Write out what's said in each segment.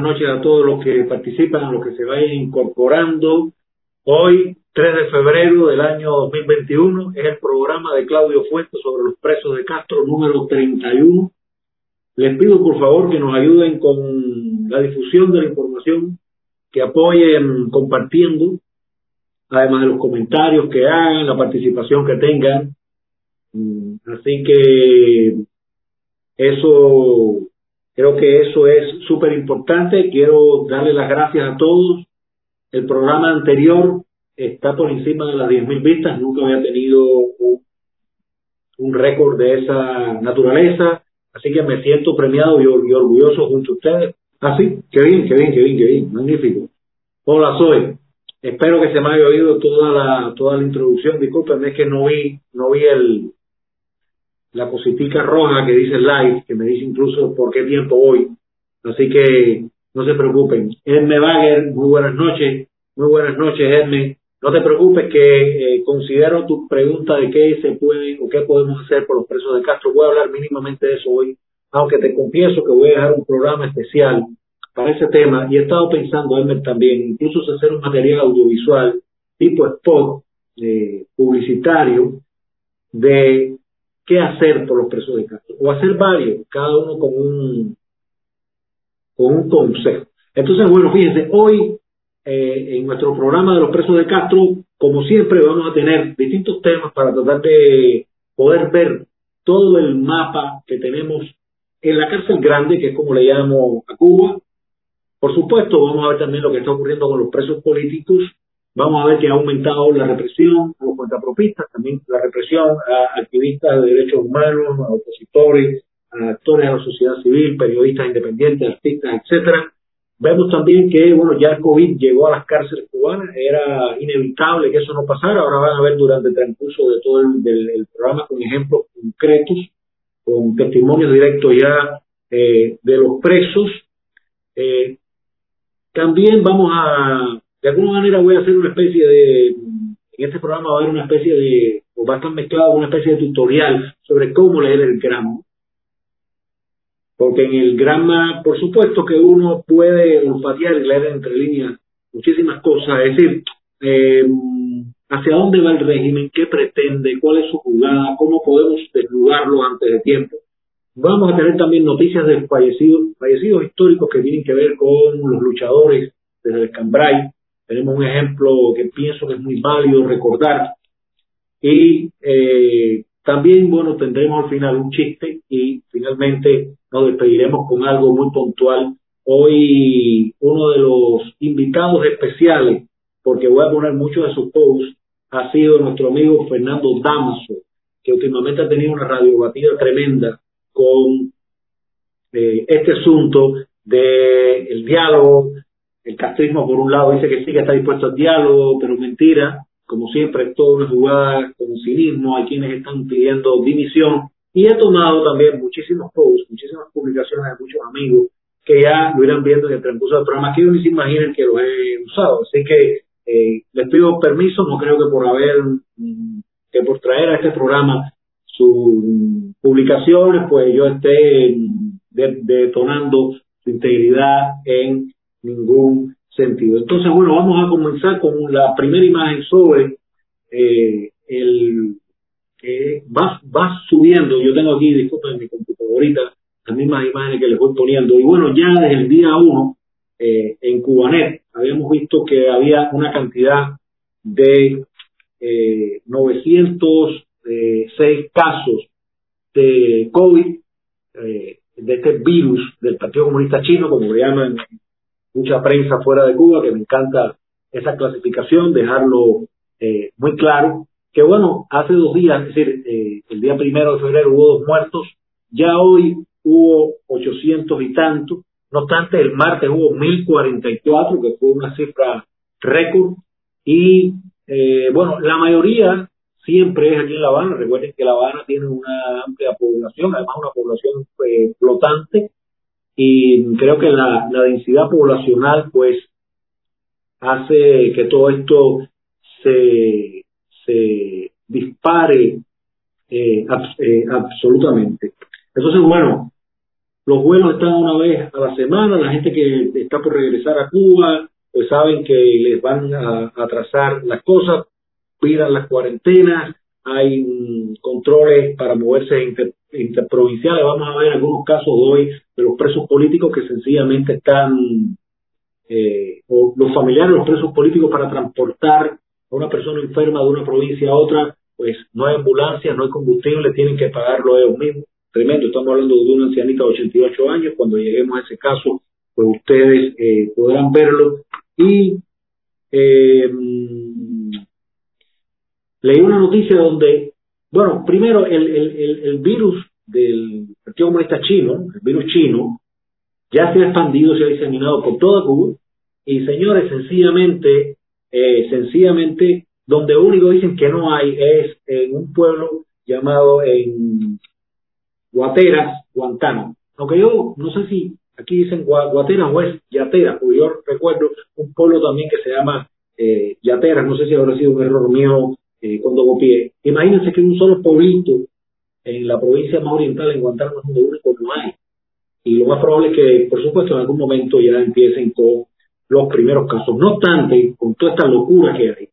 buenas noches a todos los que participan, a los que se vayan incorporando. Hoy, 3 de febrero del año 2021, es el programa de Claudio Fuentes sobre los presos de Castro número 31. Les pido por favor que nos ayuden con la difusión de la información, que apoyen compartiendo, además de los comentarios que hagan, la participación que tengan. Así que eso Creo que eso es súper importante. Quiero darle las gracias a todos. El programa anterior está por encima de las 10.000 vistas. Nunca había tenido un, récord de esa naturaleza. Así que me siento premiado y, or- y orgulloso junto a ustedes. Así, qué bien, qué bien, qué bien, qué bien. Magnífico. Hola, soy. Espero que se me haya oído toda la, toda la introducción. Discúlpenme, es que no vi, no vi el, la cositica roja que dice live, que me dice incluso por qué tiempo voy. Así que no se preocupen. Edme Bagger, muy buenas noches. Muy buenas noches, Edme. No te preocupes que eh, considero tu pregunta de qué se puede o qué podemos hacer por los presos de Castro. Voy a hablar mínimamente de eso hoy, aunque te confieso que voy a dejar un programa especial para ese tema y he estado pensando, Edme, también, incluso hacer un material audiovisual tipo spot eh, publicitario de qué hacer por los presos de Castro, o hacer varios, cada uno con un, con un consejo. Entonces, bueno, fíjense, hoy eh, en nuestro programa de los presos de Castro, como siempre, vamos a tener distintos temas para tratar de poder ver todo el mapa que tenemos en la cárcel grande, que es como le llamo a Cuba. Por supuesto, vamos a ver también lo que está ocurriendo con los presos políticos. Vamos a ver que ha aumentado la represión a los cuentapropistas, también la represión a activistas de derechos humanos, a opositores, a actores de la sociedad civil, periodistas independientes, artistas, etcétera. Vemos también que, bueno, ya el COVID llegó a las cárceles cubanas, era inevitable que eso no pasara. Ahora van a ver durante el transcurso de todo el, programa con ejemplos concretos, con testimonios directos ya eh, de los presos. Eh, también vamos a, de alguna manera voy a hacer una especie de, en este programa va a haber una especie de, o va a estar mezclado una especie de tutorial sobre cómo leer el grama. Porque en el grama, por supuesto que uno puede olfatear y leer entre líneas muchísimas cosas, es decir, eh, hacia dónde va el régimen, qué pretende, cuál es su jugada, cómo podemos desnudarlo antes de tiempo. Vamos a tener también noticias de fallecidos, fallecidos históricos que tienen que ver con los luchadores desde el Cambrai. Tenemos un ejemplo que pienso que es muy válido recordar. Y eh, también, bueno, tendremos al final un chiste y finalmente nos despediremos con algo muy puntual. Hoy uno de los invitados especiales, porque voy a poner muchos de sus posts, ha sido nuestro amigo Fernando Damaso, que últimamente ha tenido una radiobatida tremenda con eh, este asunto del el diálogo. El castrismo, por un lado, dice que sí que está dispuesto al diálogo, pero mentira. Como siempre, es toda una jugada con cinismo. Hay quienes están pidiendo dimisión. Y he tomado también muchísimos posts, muchísimas publicaciones de muchos amigos que ya lo irán viendo en el transcurso del programa, que ni se imaginen que lo he usado. Así que eh, les pido permiso, no creo que por haber, mm, que por traer a este programa sus publicaciones, pues yo esté de- detonando su integridad en ningún sentido. Entonces, bueno, vamos a comenzar con la primera imagen sobre eh, el que va, va subiendo. Yo tengo aquí, disculpen, mi computadorita, las mismas imágenes que les voy poniendo. Y bueno, ya desde el día 1, eh, en Cubanet, habíamos visto que había una cantidad de eh, 906 casos de COVID, eh, de este virus del Partido Comunista Chino, como le llaman mucha prensa fuera de Cuba, que me encanta esa clasificación, dejarlo eh, muy claro que bueno, hace dos días, es decir, eh, el día primero de febrero hubo dos muertos, ya hoy hubo 800 y tantos, no obstante, el martes hubo 1044, que fue una cifra récord, y eh, bueno, la mayoría siempre es aquí en La Habana, recuerden que La Habana tiene una amplia población, además una población eh, flotante, y creo que la, la densidad poblacional pues hace que todo esto se, se dispare eh, eh, absolutamente. Entonces, bueno, los vuelos están una vez a la semana, la gente que está por regresar a Cuba, pues saben que les van a atrasar las cosas, pidan las cuarentenas, hay controles para moverse interprovinciales, vamos a ver algunos casos hoy de los presos políticos que sencillamente están, eh, o los familiares de los presos políticos para transportar a una persona enferma de una provincia a otra, pues no hay ambulancia, no hay combustible, tienen que pagarlo ellos mismos. Tremendo, estamos hablando de una ancianita de 88 años, cuando lleguemos a ese caso, pues ustedes eh, podrán verlo. Y eh, leí una noticia donde, bueno, primero el, el, el, virus del Partido Comunista Chino, el virus chino, ya se ha expandido, se ha diseminado por toda Cuba y señores, sencillamente, eh, sencillamente, donde único dicen que no hay es en un pueblo llamado en Guateras, Guantánamo. Aunque yo no sé si aquí dicen Guateras o es Yateras, porque yo recuerdo un pueblo también que se llama eh, Yateras, no sé si habrá sido un error mío eh, cuando copié. Imagínense que un solo pueblito en la provincia más oriental, en Guantánamo, donde único no hay. Y lo más probable es que, por supuesto, en algún momento ya empiecen con los primeros casos. No obstante, con toda esta locura que hay,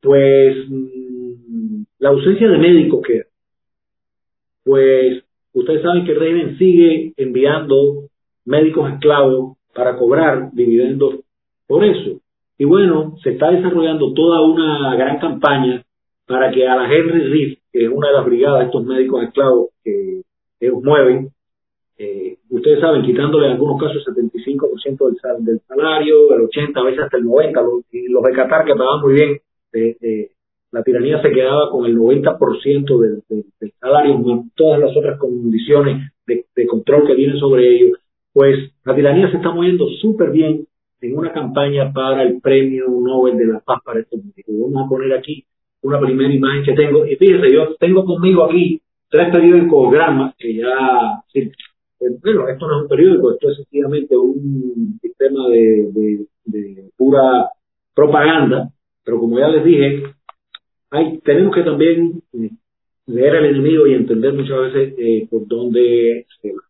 pues mm, la ausencia de médicos que pues ustedes saben que el sigue enviando médicos esclavos para cobrar dividendos por eso. Y bueno, se está desarrollando toda una gran campaña para que a la Henry Reef, que es una de las brigadas estos médicos esclavos que ellos mueven, eh, ustedes saben, quitándole en algunos casos el 75% del, salario, el 80%, a veces hasta el 90%, los, los de Qatar que pagaban muy bien, eh, eh, la tiranía se quedaba con el 90% del, del, salario, con todas las otras condiciones de, control que tienen sobre ellos. Pues la tiranía se está moviendo súper bien en una campaña para el premio Nobel de la Paz para este médicos. Vamos a poner aquí una primera imagen que tengo. Y fíjense, yo tengo conmigo aquí tres periódicos gramas que ya, eh, bueno, esto no es un periódico, esto es sencillamente un sistema de, de, pura propaganda, pero como ya les dije, hay, tenemos que también eh, leer al enemigo y entender muchas veces eh, por dónde se va.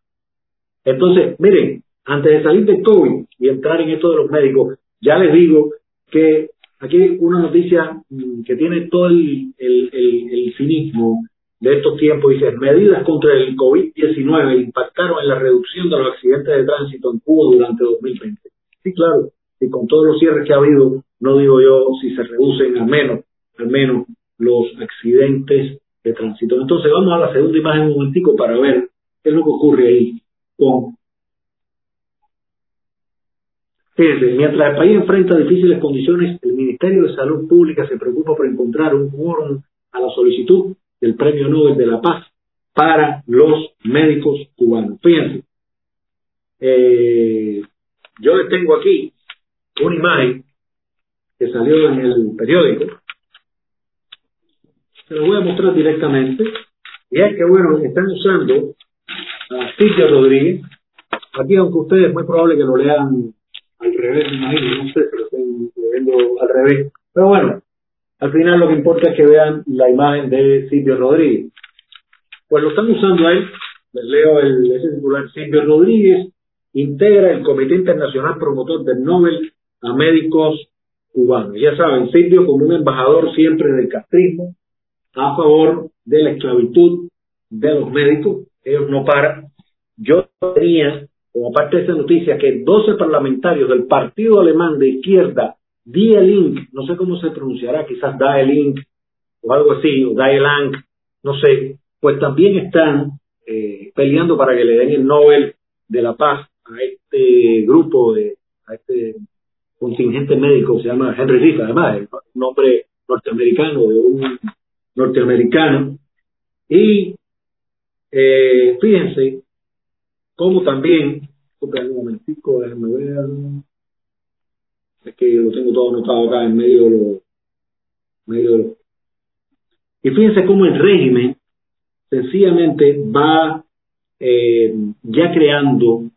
Entonces, miren, antes de salir de COVID y entrar en esto de los médicos, ya les digo que aquí hay una noticia mm, que tiene todo el, el, cinismo de estos tiempos. Dice, medidas contra el COVID-19 impactaron en la reducción de los accidentes de tránsito en Cuba durante 2020. Sí, claro, y con todos los cierres que ha habido, no digo yo si se reducen al menos, al menos los accidentes de tránsito. Entonces vamos a la segunda imagen un momentico para ver qué es lo que ocurre ahí con Fíjense, mientras el país enfrenta difíciles condiciones, el Ministerio de Salud Pública se preocupa por encontrar un quórum a la solicitud del Premio Nobel de la Paz para los médicos cubanos. Fíjense, eh, yo les tengo aquí una imagen que salió en el periódico. Se lo voy a mostrar directamente. Y es que, bueno, están usando a Cintia Rodríguez. Aquí, aunque ustedes es muy probable que lo lean al revés, imagino, no sé, pero estoy viendo al revés. Pero bueno, al final lo que importa es que vean la imagen de Silvio Rodríguez. Pues lo están usando ahí, les leo el, ese titular, Silvio Rodríguez integra el Comité Internacional Promotor del Nobel a médicos cubanos. Ya saben, Silvio como un embajador siempre del castrismo, a favor de la esclavitud de los médicos, ellos no paran. Yo tenía como parte de esa noticia, que 12 parlamentarios del partido alemán de izquierda, Die Link, no sé cómo se pronunciará, quizás Die Link o algo así, o Die Lang, no sé, pues también están eh, peleando para que le den el Nobel de la Paz a este grupo, de, a este contingente médico, se llama Henry Riff, además, un nombre norteamericano, de un norteamericano. Y eh, fíjense cómo también, un momentico, déjenme ver, es que lo tengo todo anotado acá en medio de lo, medio y fíjense cómo el régimen sencillamente va eh, ya creando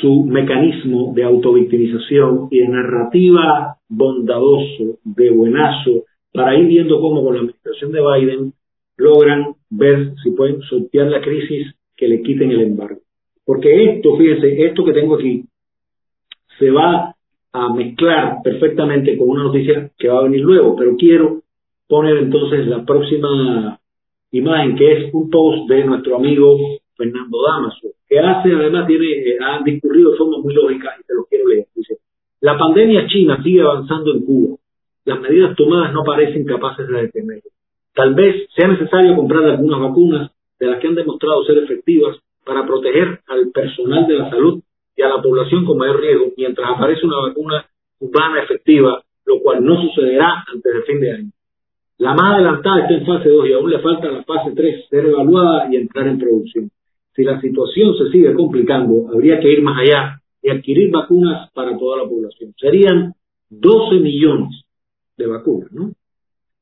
su mecanismo de autovictimización y de narrativa bondadoso, de buenazo, para ir viendo cómo con la administración de Biden logran ver si pueden sortear la crisis que le quiten el embargo. Porque esto, fíjense, esto que tengo aquí, se va a mezclar perfectamente con una noticia que va a venir luego, pero quiero poner entonces la próxima imagen, que es un post de nuestro amigo Fernando Damaso, que hace, además, tiene, eh, ha discurrido de forma muy lógica y te lo quiero leer. Dice, la pandemia china sigue avanzando en Cuba. Las medidas tomadas no parecen capaces de detenerlo. Tal vez sea necesario comprar algunas vacunas de las que han demostrado ser efectivas para proteger al personal de la salud y a la población con mayor riesgo mientras aparece una vacuna cubana efectiva, lo cual no sucederá antes del fin de año. La más adelantada está en fase 2 y aún le falta la fase 3 ser evaluada y entrar en producción. Si la situación se sigue complicando, habría que ir más allá y adquirir vacunas para toda la población. Serían 12 millones de vacunas, ¿no?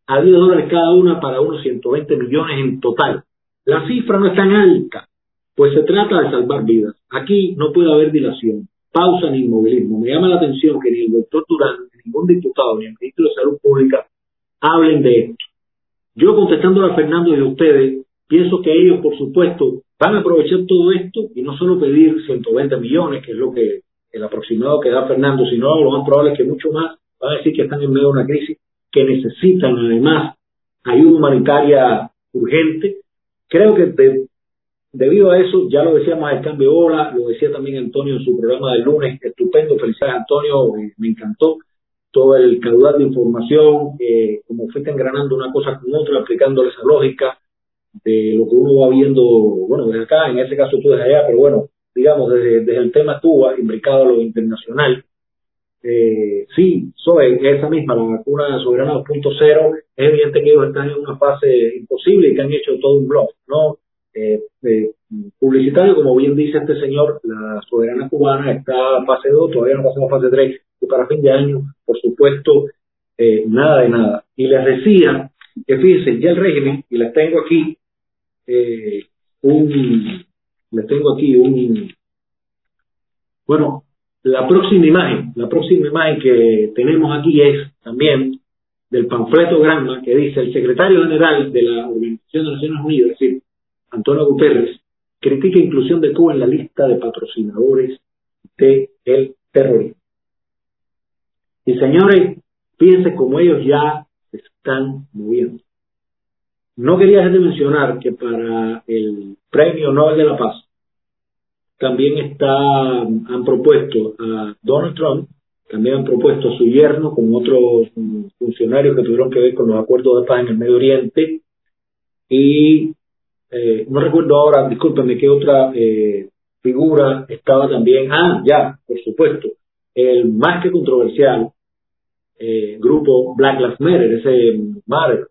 A 10 dólares cada una para unos 120 millones en total. La cifra no es tan alta, pues se trata de salvar vidas. Aquí no puede haber dilación, pausa ni inmovilismo. Me llama la atención que ni el doctor Durán, ni ningún diputado, ni el ministro de Salud Pública hablen de esto. Yo contestando a Fernando y a ustedes, pienso que ellos, por supuesto, van a aprovechar todo esto y no solo pedir 120 millones, que es lo que el aproximado que da Fernando, sino lo más probable es que mucho más van a decir que están en medio de una crisis, que necesitan además ayuda humanitaria urgente. Creo que debido a eso, ya lo decíamos el cambio de ola, lo decía también Antonio en su programa del lunes, estupendo, felicidades Antonio, me encantó todo el caudal de información, eh, como fuiste engranando una cosa con otra, aplicándole esa lógica de lo que uno va viendo, bueno, desde acá, en ese caso tú desde allá, pero bueno, digamos, desde, el tema Cuba, imbricado a lo internacional, eh, sí, soy esa misma, la vacuna soberana 2.0, es evidente que ellos están en una fase imposible y que han hecho todo un blog, ¿no? Eh, eh, publicitario, como bien dice este señor, la soberana cubana está fase 2, todavía no pasamos fase 3, y para fin de año, por supuesto, eh, nada de nada. Y les decía que fíjense, ya el régimen, y les tengo aquí un, les tengo aquí un, bueno, la próxima imagen, la próxima imagen que tenemos aquí es también del panfleto Granma que dice el secretario general de la Organización de Naciones Unidas, es decir, Antonio Guterres, critica inclusión de Cuba en la lista de patrocinadores del terrorismo. Y señores, fíjense cómo ellos ya se están moviendo. No quería dejar de mencionar que para el Premio Nobel de la Paz también está, han propuesto a Donald Trump, también han propuesto a su yerno con otros funcionarios que tuvieron que ver con los acuerdos de paz en el Medio Oriente y eh, no recuerdo ahora, discúlpenme, qué otra eh, figura estaba también. Ah, ya, por supuesto, el más que controversial eh, grupo Black Lives Matter, ese Matter,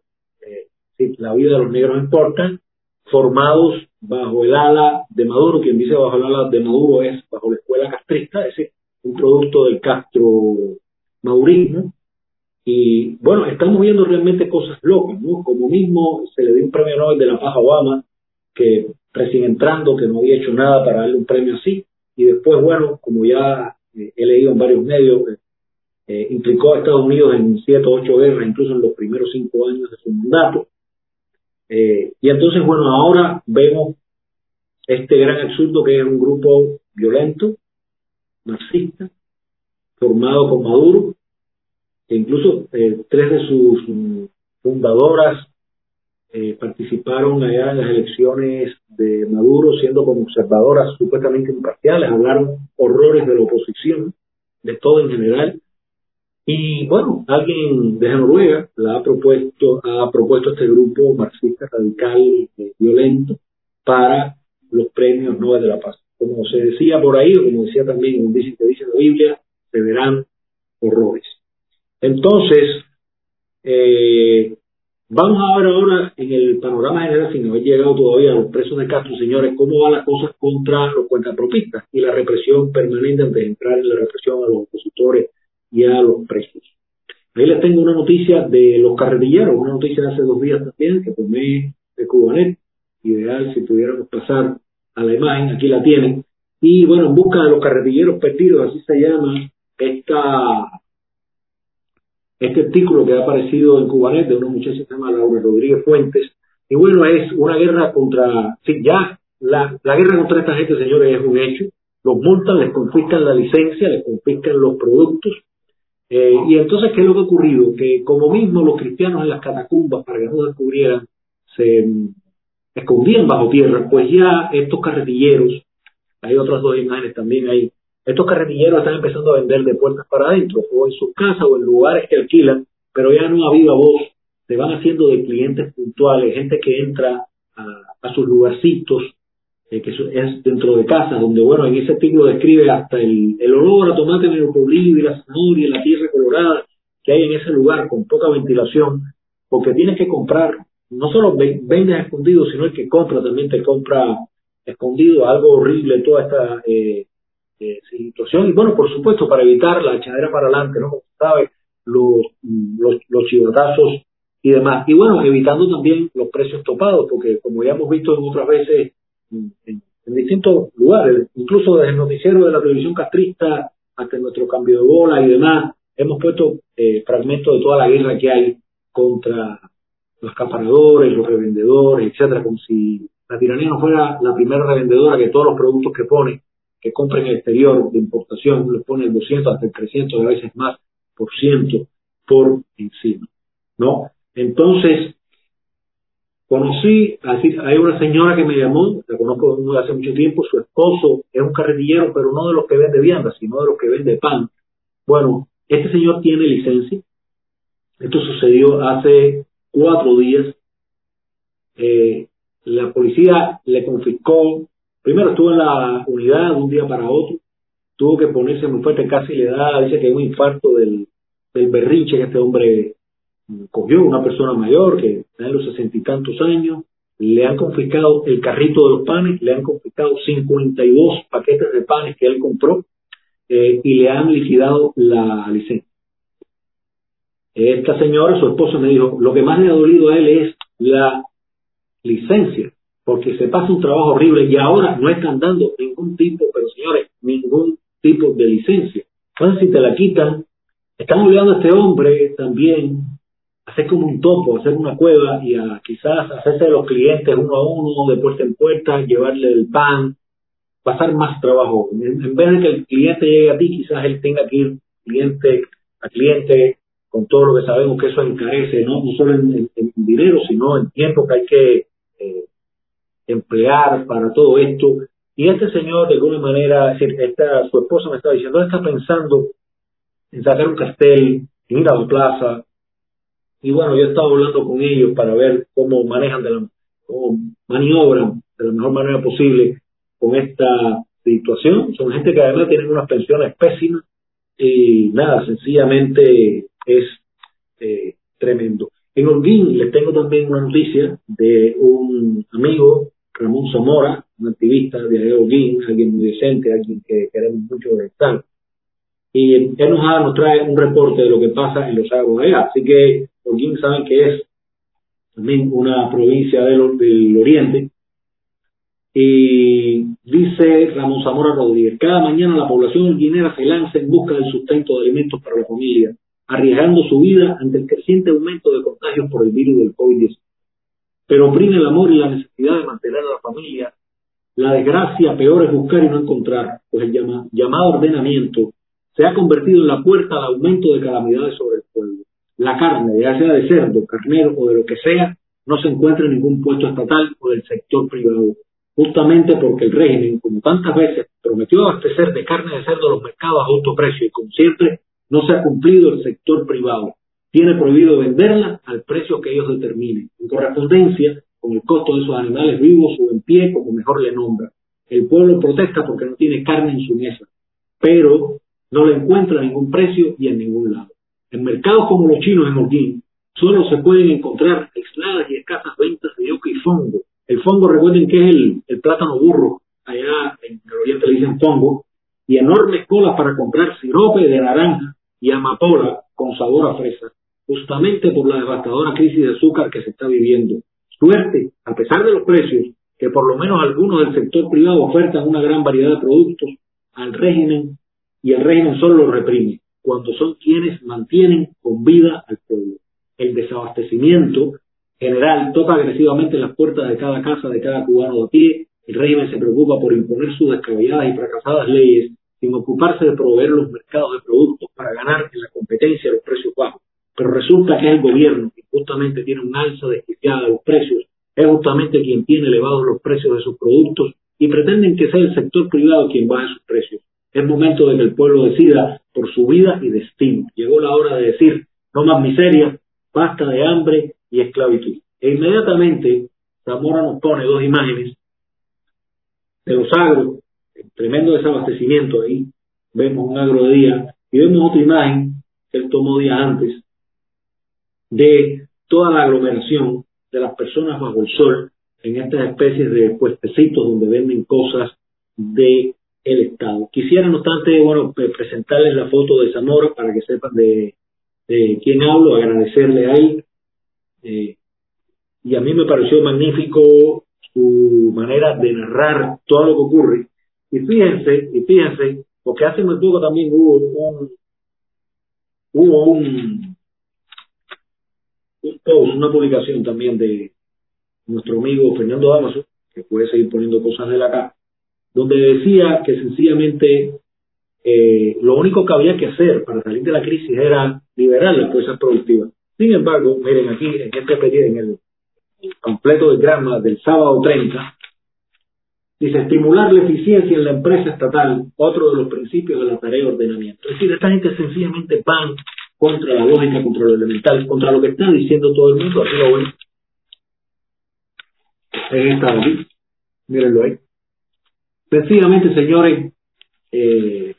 sí, la vida de los negros importa, formados bajo el ala de Maduro, quien dice bajo el ala de Maduro es bajo la escuela castrista, ese un producto del Castro Maurismo, y bueno, estamos viendo realmente cosas locas, ¿no? Como mismo se le dio un premio Nobel de la Paz Obama, que recién entrando, que no había hecho nada para darle un premio así, y después, bueno, como ya eh, he leído en varios medios, eh, eh, implicó a Estados Unidos en siete o ocho guerras, incluso en los primeros cinco años de su mandato. y entonces, bueno, ahora vemos este gran absurdo que es un grupo violento, marxista, formado por Maduro, incluso eh, tres de sus fundadoras eh, participaron allá en las elecciones de Maduro siendo como observadoras supuestamente imparciales, hablaron horrores de la oposición, de todo en general. Y bueno, alguien de Noruega la ha propuesto, ha propuesto este grupo marxista radical eh, violento para los premios Nobel de la Paz. Como se decía por ahí, o como decía también, dice que dice la Biblia, se verán horrores. Entonces, Eh, vamos a ver ahora en el panorama general, sin haber llegado todavía a los presos de Castro, señores, cómo van las cosas contra los cuentapropistas y la represión permanente antes de entrar en la represión a los opositores y a los presos. Ahí les tengo una noticia de los carretilleros, una noticia de hace dos días también que tomé de Cubanet. Ideal si pudiéramos pasar a la imagen, aquí la tienen. Y bueno, en busca de los carretilleros perdidos, así se llama esta, este artículo que ha aparecido en Cubanet de una muchacha que se llama Laura Rodríguez Fuentes. Y bueno, es una guerra contra, sí, ya la, la guerra contra esta gente, señores, es un hecho. Los multan, les confiscan la licencia, les confiscan los productos eh, y entonces, ¿qué es lo que ha ocurrido? Que como mismo los cristianos en las catacumbas, para que no descubrieran, se escondían bajo tierra, pues ya estos carretilleros, hay otras dos imágenes también ahí, estos carretilleros están empezando a vender de puertas para adentro, o en sus casas o en lugares que alquilan, pero ya no ha habido voz, se van haciendo de clientes puntuales, gente que entra a, a sus lugarcitos, eh, que es dentro de casa, donde, bueno, en ese artículo describe hasta el, el olor a tomate medio podrido y la zanahoria la tierra colorada que hay en ese lugar con poca ventilación, porque tienes que comprar, no solo vendes escondido, sino el que compra también te compra escondido, algo horrible toda esta eh, eh, situación. Y bueno, por supuesto, para evitar la echadera para adelante, ¿no? Como sabes, los, los, los chivotazos y demás. Y bueno, evitando también los precios topados, porque como ya hemos visto en otras veces, en, distintos lugares, incluso desde el noticiero de la televisión castrista hasta nuestro cambio de bola y demás, hemos puesto eh, fragmentos de toda la guerra que hay contra los acaparadores, los revendedores, etcétera, como si la tiranía no fuera la primera revendedora que todos los productos que pone, que compra en el exterior de importación, le pone el 200 hasta el 300 a veces más por ciento por encima, ¿no? Entonces, Conocí, así, hay una señora que me llamó, la conozco hace mucho tiempo, su esposo es un carretillero, pero no de los que vende viandas, sino de los que vende pan. Bueno, este señor tiene licencia. Esto sucedió hace cuatro días. Eh, la policía le confiscó, primero estuvo en la unidad de un día para otro, tuvo que ponerse muy fuerte, casi le da, dice que es un infarto del, del berrinche que este hombre cogió una persona mayor que está en los sesenta y tantos años, le han confiscado el carrito de los panes, le han confiscado 52 paquetes de panes que él compró eh, y le han liquidado la licencia. Esta señora, su esposo, me dijo, lo que más le ha dolido a él es la licencia, porque se pasa un trabajo horrible y ahora no están dando ningún tipo, pero señores, ningún tipo de licencia. Entonces, si te la quitan, están obligando a este hombre también hacer como un topo, hacer una cueva y a, quizás hacerse de los clientes uno a uno, de puerta en puerta, llevarle el pan, pasar más trabajo. En, vez de que el cliente llegue a ti, quizás él tenga que ir cliente a cliente con todo lo que sabemos que eso encarece, no, no solo en, dinero, sino en tiempo que hay que eh, emplear para todo esto. Y este señor, de alguna manera, decir, esta, su esposa me estaba diciendo, está pensando en sacar un castel, en ir a la plaza, y bueno, yo he estado hablando con ellos para ver cómo manejan, de la, cómo maniobran de la mejor manera posible con esta situación. Son gente que además tienen unas pensiones pésimas y nada, sencillamente es eh, tremendo. En Holguín les tengo también una noticia de un amigo, Ramón Zamora, un activista de Holguín, alguien muy decente, alguien que queremos mucho de estar. Y él nos, nos trae un reporte de lo que pasa en los lagos de allá. Así que Holguín saben que es también una provincia del, del oriente. Y dice Ramón Zamora Rodríguez, cada mañana la población holguinera se lanza en busca del sustento de alimentos para la familia, arriesgando su vida ante el creciente aumento de contagios por el virus del COVID-19. Pero oprime el amor y la necesidad de mantener a la familia. La desgracia peor es buscar y no encontrar, pues el llamado ordenamiento se ha convertido en la puerta al aumento de calamidades sobre el pueblo la carne, ya sea de cerdo, carnero o de lo que sea, no se encuentra en ningún puesto estatal o del sector privado, justamente porque el régimen, como tantas veces, prometió abastecer de carne de cerdo los mercados a alto precio y como siempre no se ha cumplido el sector privado. Tiene prohibido venderla al precio que ellos determinen, en correspondencia con el costo de esos animales vivos o en pie, como mejor le nombra. El pueblo protesta porque no tiene carne en su mesa, pero no le encuentra ningún precio y en ningún lado. En mercados como los chinos en Holguín, solo se pueden encontrar aisladas y escasas ventas de yuca y fongo. El fongo, recuerden que es el, el plátano burro, allá en el oriente le dicen fongo, y enormes colas para comprar sirope de naranja y amapola con sabor a fresa, justamente por la devastadora crisis de azúcar que se está viviendo. Suerte, a pesar de los precios, que por lo menos algunos del sector privado ofertan una gran variedad de productos al régimen y el régimen solo lo reprime, cuando son quienes mantienen con vida al pueblo. El desabastecimiento general toca agresivamente las puertas de cada casa de cada cubano de pie, el régimen se preocupa por imponer sus descabelladas y fracasadas leyes sin ocuparse de proveer los mercados de productos para ganar en la competencia los precios bajos. Pero resulta que el gobierno que justamente tiene un alza desquiciada de los precios, es justamente quien tiene elevados los precios de sus productos y pretenden que sea el sector privado quien baje sus precios. Es momento de que el pueblo decida por su vida y destino. Llegó la hora de decir, no más miseria, basta de hambre y esclavitud. E inmediatamente Zamora nos pone dos imágenes de los agros, tremendo desabastecimiento ahí, vemos un agro de día y vemos otra imagen que él tomó días antes de toda la aglomeración de las personas bajo el sol en estas especies de puestecitos donde venden cosas de el Estado. Quisiera, no obstante, bueno, presentarles la foto de Zamora para que sepan de, quién hablo, agradecerle a él. Eh, y a mí me pareció magnífico su manera de narrar todo lo que ocurre. Y fíjense, y fíjense, porque hace muy poco también hubo un, hubo un, un post, una publicación también de nuestro amigo Fernando Damaso, que puede seguir poniendo cosas de la acá, donde decía que sencillamente eh, lo único que había que hacer para salir de la crisis era liberar las fuerzas productivas. Sin embargo, miren aquí en este periodo, en el completo del grama del sábado 30, dice estimular la eficiencia en la empresa estatal, otro de los principios de la tarea de ordenamiento. Es decir, esta gente sencillamente van contra la lógica, contra lo elemental, contra lo que está diciendo todo el mundo, aquí lo ven. En esta aquí, mírenlo ahí. Sencillamente, señores, eh,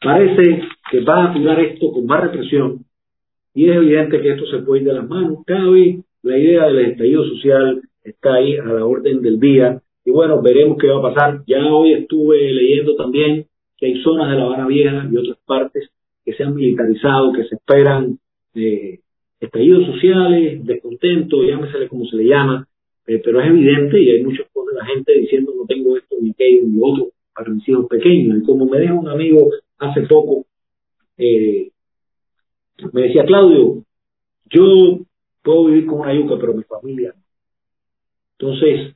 parece que va a tirar esto con más represión y es evidente que esto se puede ir de las manos. Cada vez la idea del estallido social está ahí a la orden del día y bueno, veremos qué va a pasar. Ya hoy estuve leyendo también que hay zonas de La Habana Vieja y otras partes que se han militarizado, que se esperan eh, estallidos sociales, descontento, llámesele como se le llama, eh, pero es evidente y hay muchos de la gente diciendo no tengo esto ni aquello ni otro para mis hijos pequeños. Y como me dijo un amigo hace poco, eh, me decía Claudio, yo puedo vivir con una yuca, pero mi familia no. Entonces,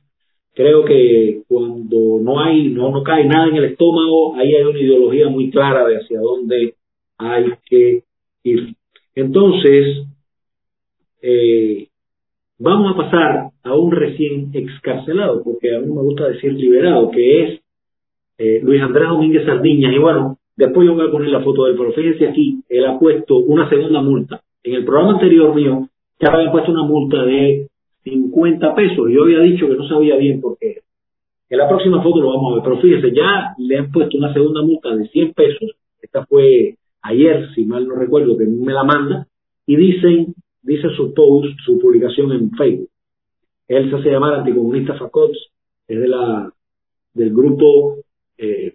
creo que cuando no hay, no, no cae nada en el estómago, ahí hay una ideología muy clara de hacia dónde hay que ir. Entonces, eh, vamos a pasar a un recién excarcelado, porque a mí me gusta decir liberado, que es eh, Luis Andrés Domínguez Sardiñas. Y bueno, después yo voy a poner la foto del pero fíjense aquí, él ha puesto una segunda multa. En el programa anterior mío, ya había puesto una multa de 50 pesos. Yo había dicho que no sabía bien por qué. En la próxima foto lo vamos a ver. Pero fíjense, ya le han puesto una segunda multa de 100 pesos. Esta fue ayer, si mal no recuerdo, que me la manda. Y dicen, dice su post, su publicación en Facebook. Él se hace llamar anticomunista Facots, es de la, del grupo, eh,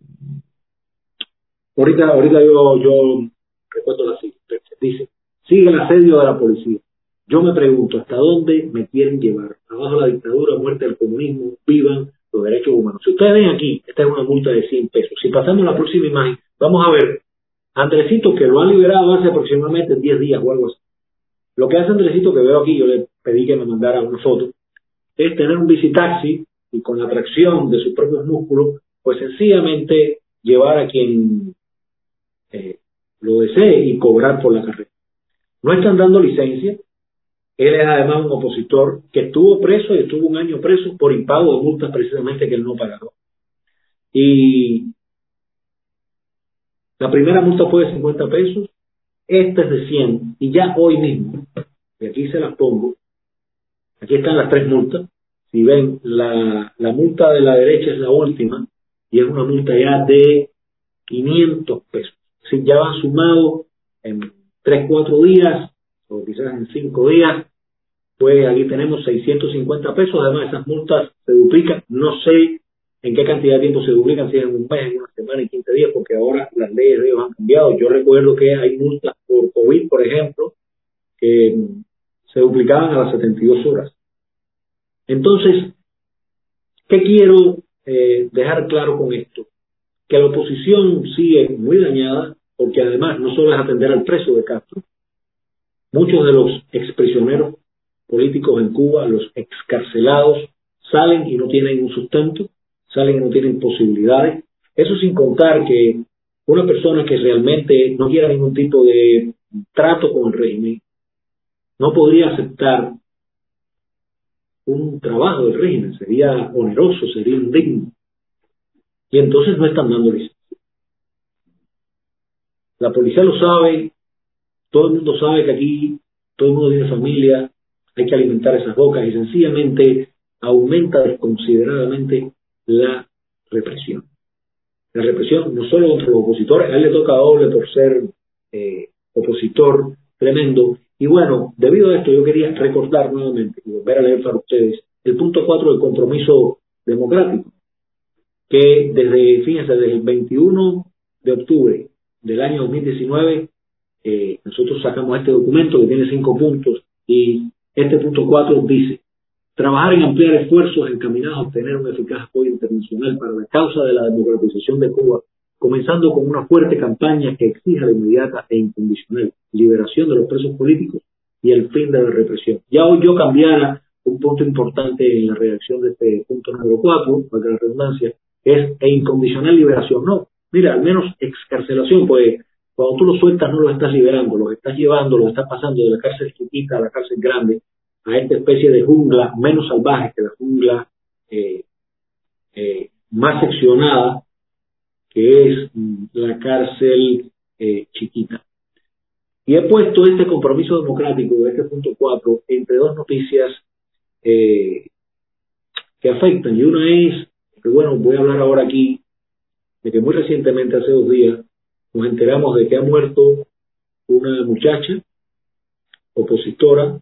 ahorita, ahorita yo, recuerdo la cita, dice, sigue el asedio de la policía. Yo me pregunto, ¿hasta dónde me quieren llevar? Abajo la dictadura, muerte del comunismo, vivan los derechos humanos. Si ustedes ven aquí, esta es una multa de 100 pesos. Si pasamos a la próxima imagen, vamos a ver Andresito, que lo han liberado hace aproximadamente 10 días o algo así. Lo que hace Andresito, que veo aquí, yo le pedí que me mandara una foto, es tener un bicitaxi y con la tracción de sus propios músculos, pues sencillamente llevar a quien eh, lo desee y cobrar por la carrera. No están dando licencia. Él es además un opositor que estuvo preso y estuvo un año preso por impago de multas precisamente que él no pagó. Y la primera multa fue de 50 pesos, esta es de 100 y ya hoy mismo, y aquí se las pongo, aquí están las tres multas, si ven, la, la multa de la derecha es la última y es una multa ya de 500 pesos. Si ya van sumado en 3, 4 días, o quizás en cinco días, pues aquí tenemos 650 pesos. Además, esas multas se duplican. No sé en qué cantidad de tiempo se duplican, si en un mes, en una semana, en 15 días, porque ahora las leyes de ellos han cambiado. Yo recuerdo que hay multas por COVID, por ejemplo, que se duplicaban a las 72 horas. Entonces, ¿qué quiero eh, dejar claro con esto? Que la oposición sigue muy dañada, porque además no solo es atender al preso de Castro, muchos de los exprisioneros políticos en Cuba, los excarcelados, salen y no tienen un sustento, salen y no tienen posibilidades. Eso sin contar que una persona que realmente no quiera ningún tipo de trato con el régimen, no podría aceptar un trabajo del régimen, sería oneroso, sería indigno. Y entonces no están dando licencia. La policía lo sabe, todo el mundo sabe que aquí todo el mundo tiene familia, hay que alimentar esas bocas y sencillamente aumenta desconsideradamente la represión. La represión no solo contra los opositores, a él le toca doble por ser eh, opositor tremendo. Y bueno, debido a esto yo quería recordar nuevamente y volver a leer para ustedes el punto 4 del compromiso democrático, que desde, fíjense, desde el 21 de octubre del año 2019, eh, nosotros sacamos este documento que tiene cinco puntos y este punto 4 dice, trabajar en ampliar esfuerzos encaminados a obtener un eficaz apoyo internacional para la causa de la democratización de Cuba, comenzando con una fuerte campaña que exija la inmediata e incondicional liberación de los presos políticos y el fin de la represión. Ya hoy yo cambiara un punto importante en la redacción de este punto número 4, para la redundancia, es e incondicional liberación. No, mira, al menos excarcelación, pues cuando tú los sueltas no los estás liberando, los estás llevando, los estás pasando de la cárcel chiquita a la cárcel grande, a esta especie de jungla menos salvaje que la jungla eh, eh, más seccionada, que es mm, la cárcel eh, chiquita. Y he puesto este compromiso democrático de este punto 4 entre dos noticias que afectan. Y una es, que bueno, voy a hablar ahora aquí, de que muy recientemente, hace dos días, nos enteramos de que ha muerto una muchacha opositora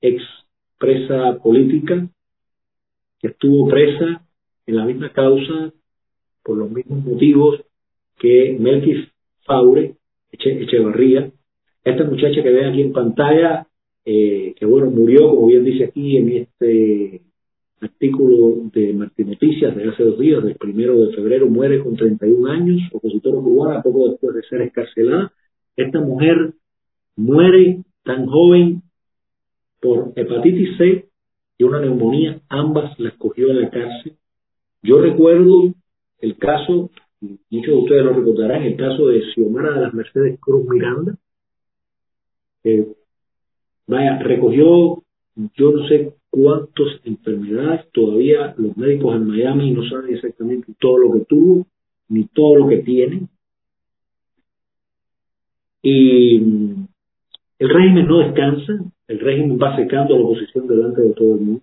ex presa política, que estuvo presa en la misma causa por los mismos motivos que Melquis Faure Echevarría. Esta muchacha que ven aquí en pantalla, eh, que bueno, murió, como bien dice aquí en este artículo de Martín Noticias de hace dos días, del primero de febrero, muere con 31 años, opositora cubana, poco después de ser escarcelada. Esta mujer muere tan joven por hepatitis C y una neumonía, ambas las cogió en la cárcel. Yo recuerdo el caso, muchos de ustedes lo recordarán, el caso de Xiomara de las Mercedes Cruz Miranda, vaya, recogió yo no sé cuántas enfermedades, todavía los médicos en Miami no saben exactamente todo lo que tuvo, ni todo lo que tiene. Y el régimen no descansa, el régimen va secando a la oposición delante de todo el mundo.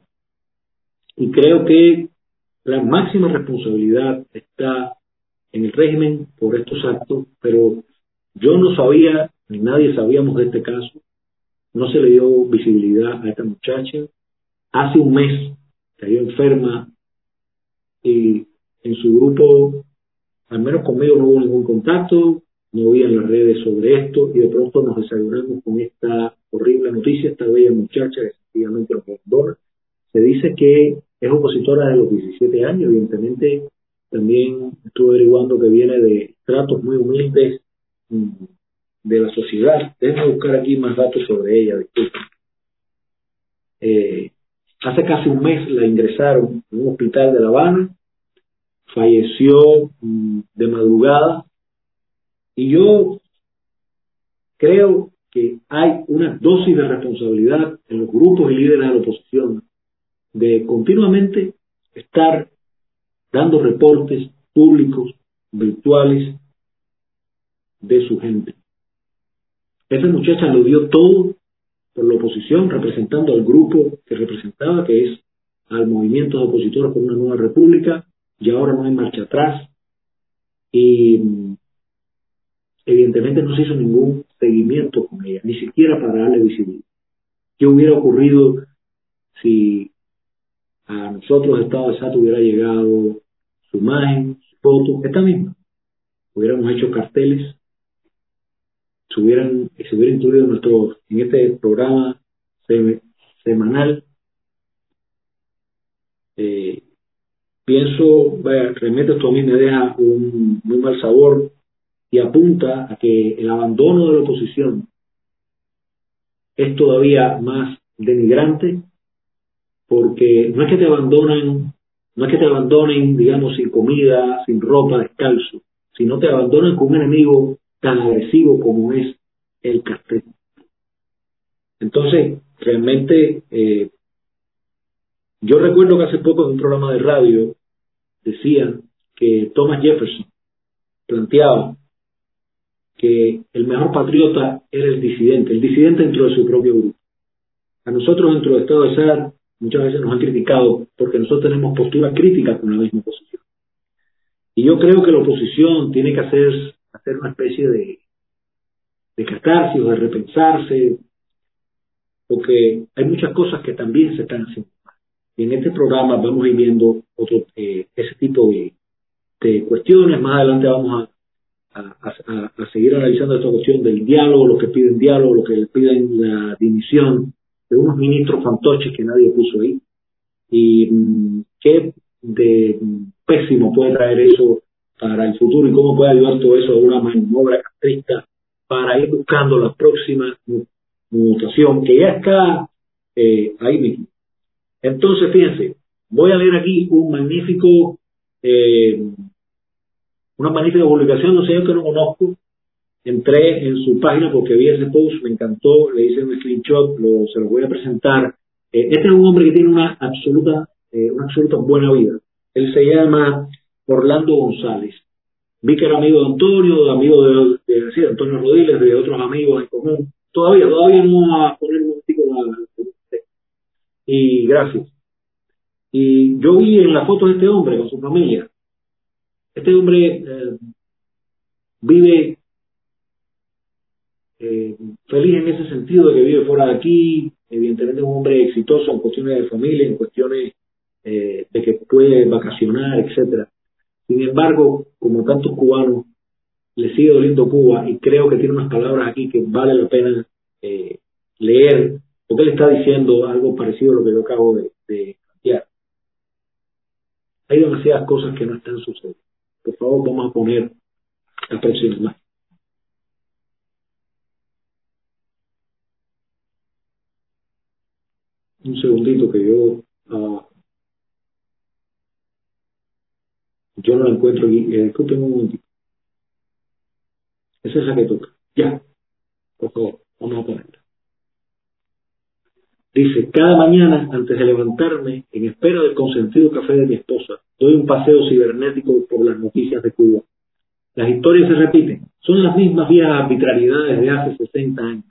Y creo que la máxima responsabilidad está en el régimen por estos actos, pero yo no sabía, ni nadie sabíamos de este caso, no se le dio visibilidad a esta muchacha. Hace un mes cayó enferma y en su grupo, al menos conmigo no hubo ningún contacto, no vi en las redes sobre esto y de pronto nos desayunamos con esta horrible noticia, esta bella muchacha nos abandona. Se dice que es opositora de los 17 años, evidentemente también estuve averiguando que viene de tratos muy humildes mm, de la sociedad. Déjenme buscar aquí más datos sobre ella, disculpen. Eh, hace casi un mes la ingresaron en un hospital de La Habana, falleció mm, de madrugada y yo creo que hay una dosis de responsabilidad en los grupos y líderes de la oposición de continuamente estar dando reportes públicos, virtuales, de su gente. Esa muchacha lo dio todo por la oposición, representando al grupo que representaba, que es al movimiento de opositores por una nueva república, y ahora no hay marcha atrás. Y evidentemente no se hizo ningún seguimiento con ella, ni siquiera para darle visibilidad. ¿Qué hubiera ocurrido si a nosotros, Estado de SAT, hubiera llegado su imagen, su foto, esta misma? Hubiéramos hecho carteles, se, hubieran, hubiera incluido en, nuestro, en este programa semanal. Eh, pienso, vaya, realmente esto a mí me deja un muy mal sabor y apunta a que el abandono de la oposición es todavía más denigrante porque no es que te abandonan, no es que te abandonen, digamos, sin comida, sin ropa, descalzo, sino te abandonan con un enemigo tan agresivo como es el cartel. Entonces, realmente, eh, yo recuerdo que hace poco en un programa de radio decían que Thomas Jefferson planteaba que el mejor patriota era el disidente, el disidente dentro de su propio grupo. A nosotros dentro del Estado de SAR muchas veces nos han criticado porque nosotros tenemos posturas críticas con la misma oposición. Y yo creo que la oposición tiene que hacer, hacer una especie de, de catarsis o de repensarse, porque hay muchas cosas que también se están haciendo. Y en este programa vamos a ir viendo otro, eh, ese tipo de, de cuestiones. Más adelante vamos a a, seguir analizando esta cuestión del diálogo, los que piden diálogo, los que piden la dimisión de unos ministros fantoches que nadie puso ahí. Y mm, qué de pésimo puede traer eso para el futuro y cómo puede ayudar todo eso a una maniobra castrista para ir buscando la próxima mutación que ya está eh, ahí mismo. Entonces, fíjense, voy a leer aquí un magnífico eh, una magnífica publicación de un señor que no conozco. Entré en su página porque vi ese post, me encantó, le hice un screenshot, lo, se lo voy a presentar. Eh, este es un hombre que tiene una absoluta, eh, una absoluta buena vida. Él se llama Orlando González. Vi que era amigo de Antonio, amigo de, de, Antonio Rodiles, de otros amigos en común. Todavía, todavía no va a poner un tico Y gracias. Y yo vi en la foto de este hombre con su familia, este hombre eh, vive eh, feliz en ese sentido de que vive fuera de aquí, evidentemente es un hombre exitoso en cuestiones de familia, en cuestiones eh, de que puede vacacionar, etcétera. Sin embargo, como tantos cubanos, le sigue doliendo Cuba y creo que tiene unas palabras aquí que vale la pena leer, porque él está diciendo algo parecido a lo que yo acabo de, de plantear. Hay demasiadas cosas que no están sucediendo. Por favor, vamos a poner la próxima Un segundito que yo uh, yo no la encuentro aquí. Eh, disculpen un momentito. Es esa que toca. Ya. Por favor, vamos a ponerla. Dice, cada mañana antes de levantarme, en espera del consentido café de mi esposa, doy un paseo cibernético por las noticias de Cuba. Las historias se repiten, son las mismas viejas arbitrariedades de hace 60 años.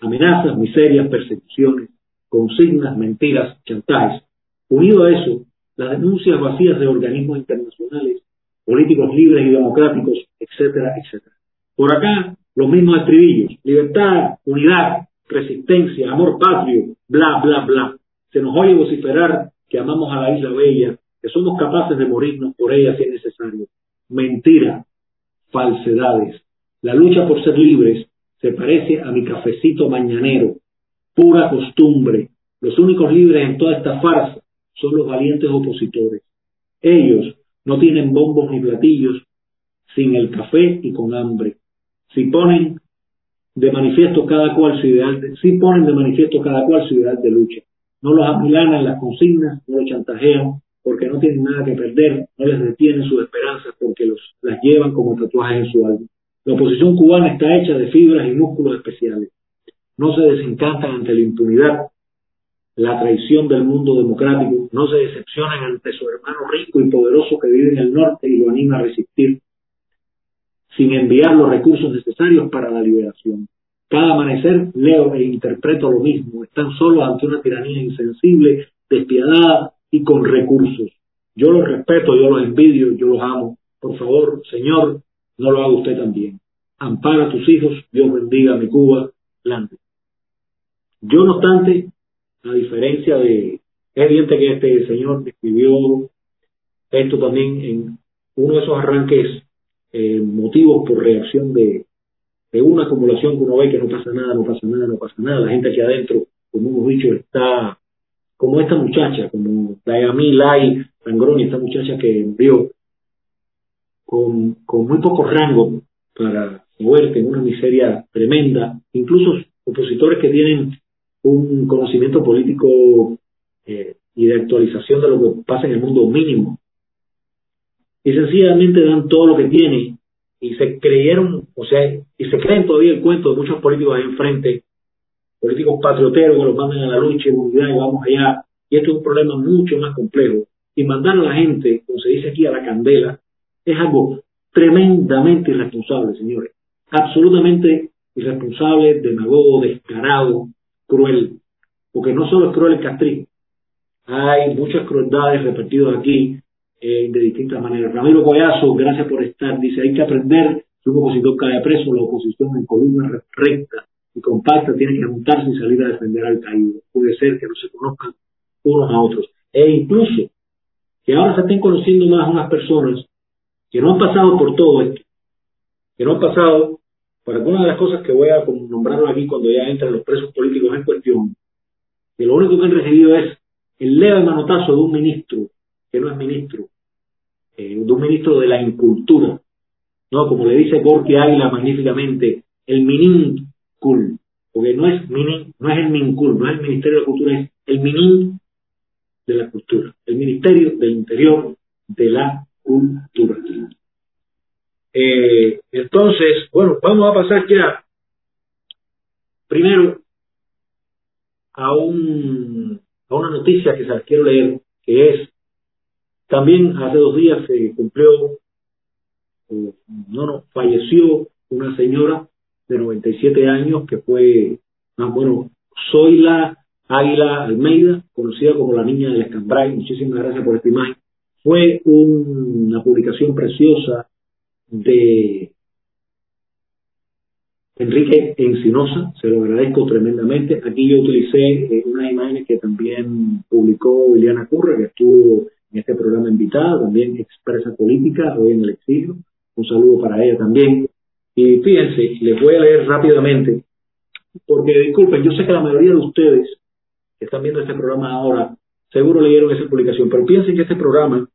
Amenazas, miserias, persecuciones, consignas, mentiras, chantajes. Unido a eso, las denuncias vacías de organismos internacionales, políticos libres y democráticos, etcétera, etcétera. Por acá, los mismos estribillos, libertad, unidad, resistencia, amor patrio, bla, bla, bla. Se nos oye vociferar que amamos a la isla bella, que somos capaces de morirnos por ella si es necesario. Mentira, falsedades. La lucha por ser libres se parece a mi cafecito mañanero, pura costumbre. Los únicos libres en toda esta farsa son los valientes opositores. Ellos no tienen bombos ni platillos, sin el café y con hambre. Si ponen de manifiesto cada cual su ideal, de, ponen de manifiesto cada cual su ideal de lucha. No los amilanan las consignas, no los chantajean, porque no tienen nada que perder, no les detienen sus esperanzas porque los, las llevan como tatuajes en su alma. La oposición cubana está hecha de fibras y músculos especiales. No se desencantan ante la impunidad, la traición del mundo democrático, no se decepcionan ante su hermano rico y poderoso que vive en el norte y lo anima a resistir, sin enviar los recursos necesarios para la liberación. Cada amanecer leo e interpreto lo mismo. Están solos ante una tiranía insensible, despiadada, y con recursos. Yo los respeto, yo los envidio, yo los amo. Por favor, Señor, no lo haga usted también. ampara a tus hijos, Dios bendiga a mi Cuba, Lante. Yo, no obstante, a diferencia de, es evidente que este señor escribió esto también en uno de esos arranques eh, motivos por reacción de, una acumulación que uno ve que no pasa nada, no pasa nada, no pasa nada. La gente aquí adentro, como hemos dicho, está como esta muchacha, como Dayami Lai Rangroni, esta muchacha que envió con, muy poco rango para moverte en una miseria tremenda, incluso opositores que tienen un conocimiento político eh, y de actualización de lo que pasa en el mundo mínimo. Y sencillamente dan todo lo que tienen y se creyeron, o sea, y se creen todavía el cuento de muchos políticos ahí enfrente, políticos patrioteros que los mandan a la lucha y vamos allá. Y esto es un problema mucho más complejo. Y mandar a la gente, como se dice aquí, a la candela, es algo tremendamente irresponsable, señores. Absolutamente irresponsable, demagogo, descarado, cruel. Porque no solo es cruel el castrismo, hay muchas crueldades repetidas aquí eh, de distintas maneras. Ramiro Collazo, gracias por estar, dice, hay que aprender que un opositor cae preso, la oposición en columna recta y compacta tiene que juntarse y salir a defender al caído. Puede ser que no se conozcan unos a otros. E incluso que ahora se estén conociendo más unas personas que no han pasado por todo esto, que no han pasado por algunas de las cosas que voy a nombrar aquí cuando ya entran los presos políticos en cuestión, que lo único que han recibido es el leve manotazo de un ministro que no es ministro, eh, de un ministro de la incultura, ¿no? Como le dice Gorky Águila magníficamente, el minincul, porque no es minin, no es el mincul, no es el Ministerio de la Cultura, es el minin de la cultura, el Ministerio del Interior de la Cultura. Eh, entonces, bueno, vamos a pasar ya primero a un a una noticia que se quiero leer, que es también hace dos días se cumplió, no, no, falleció una señora de 97 años que fue, ah, bueno, Zoila Águila Almeida, conocida como la niña del Escambray. Muchísimas gracias por esta imagen. Fue una publicación preciosa de Enrique Encinosa, se lo agradezco tremendamente. Aquí yo utilicé eh, unas imágenes que también publicó Liliana Curra, que estuvo en este programa invitada, también expresa política hoy en el exilio. Un saludo para ella también. Y fíjense, les voy a leer rápidamente, porque disculpen, yo sé que la mayoría de ustedes que están viendo este programa ahora, seguro leyeron esa publicación, pero piensen que este programa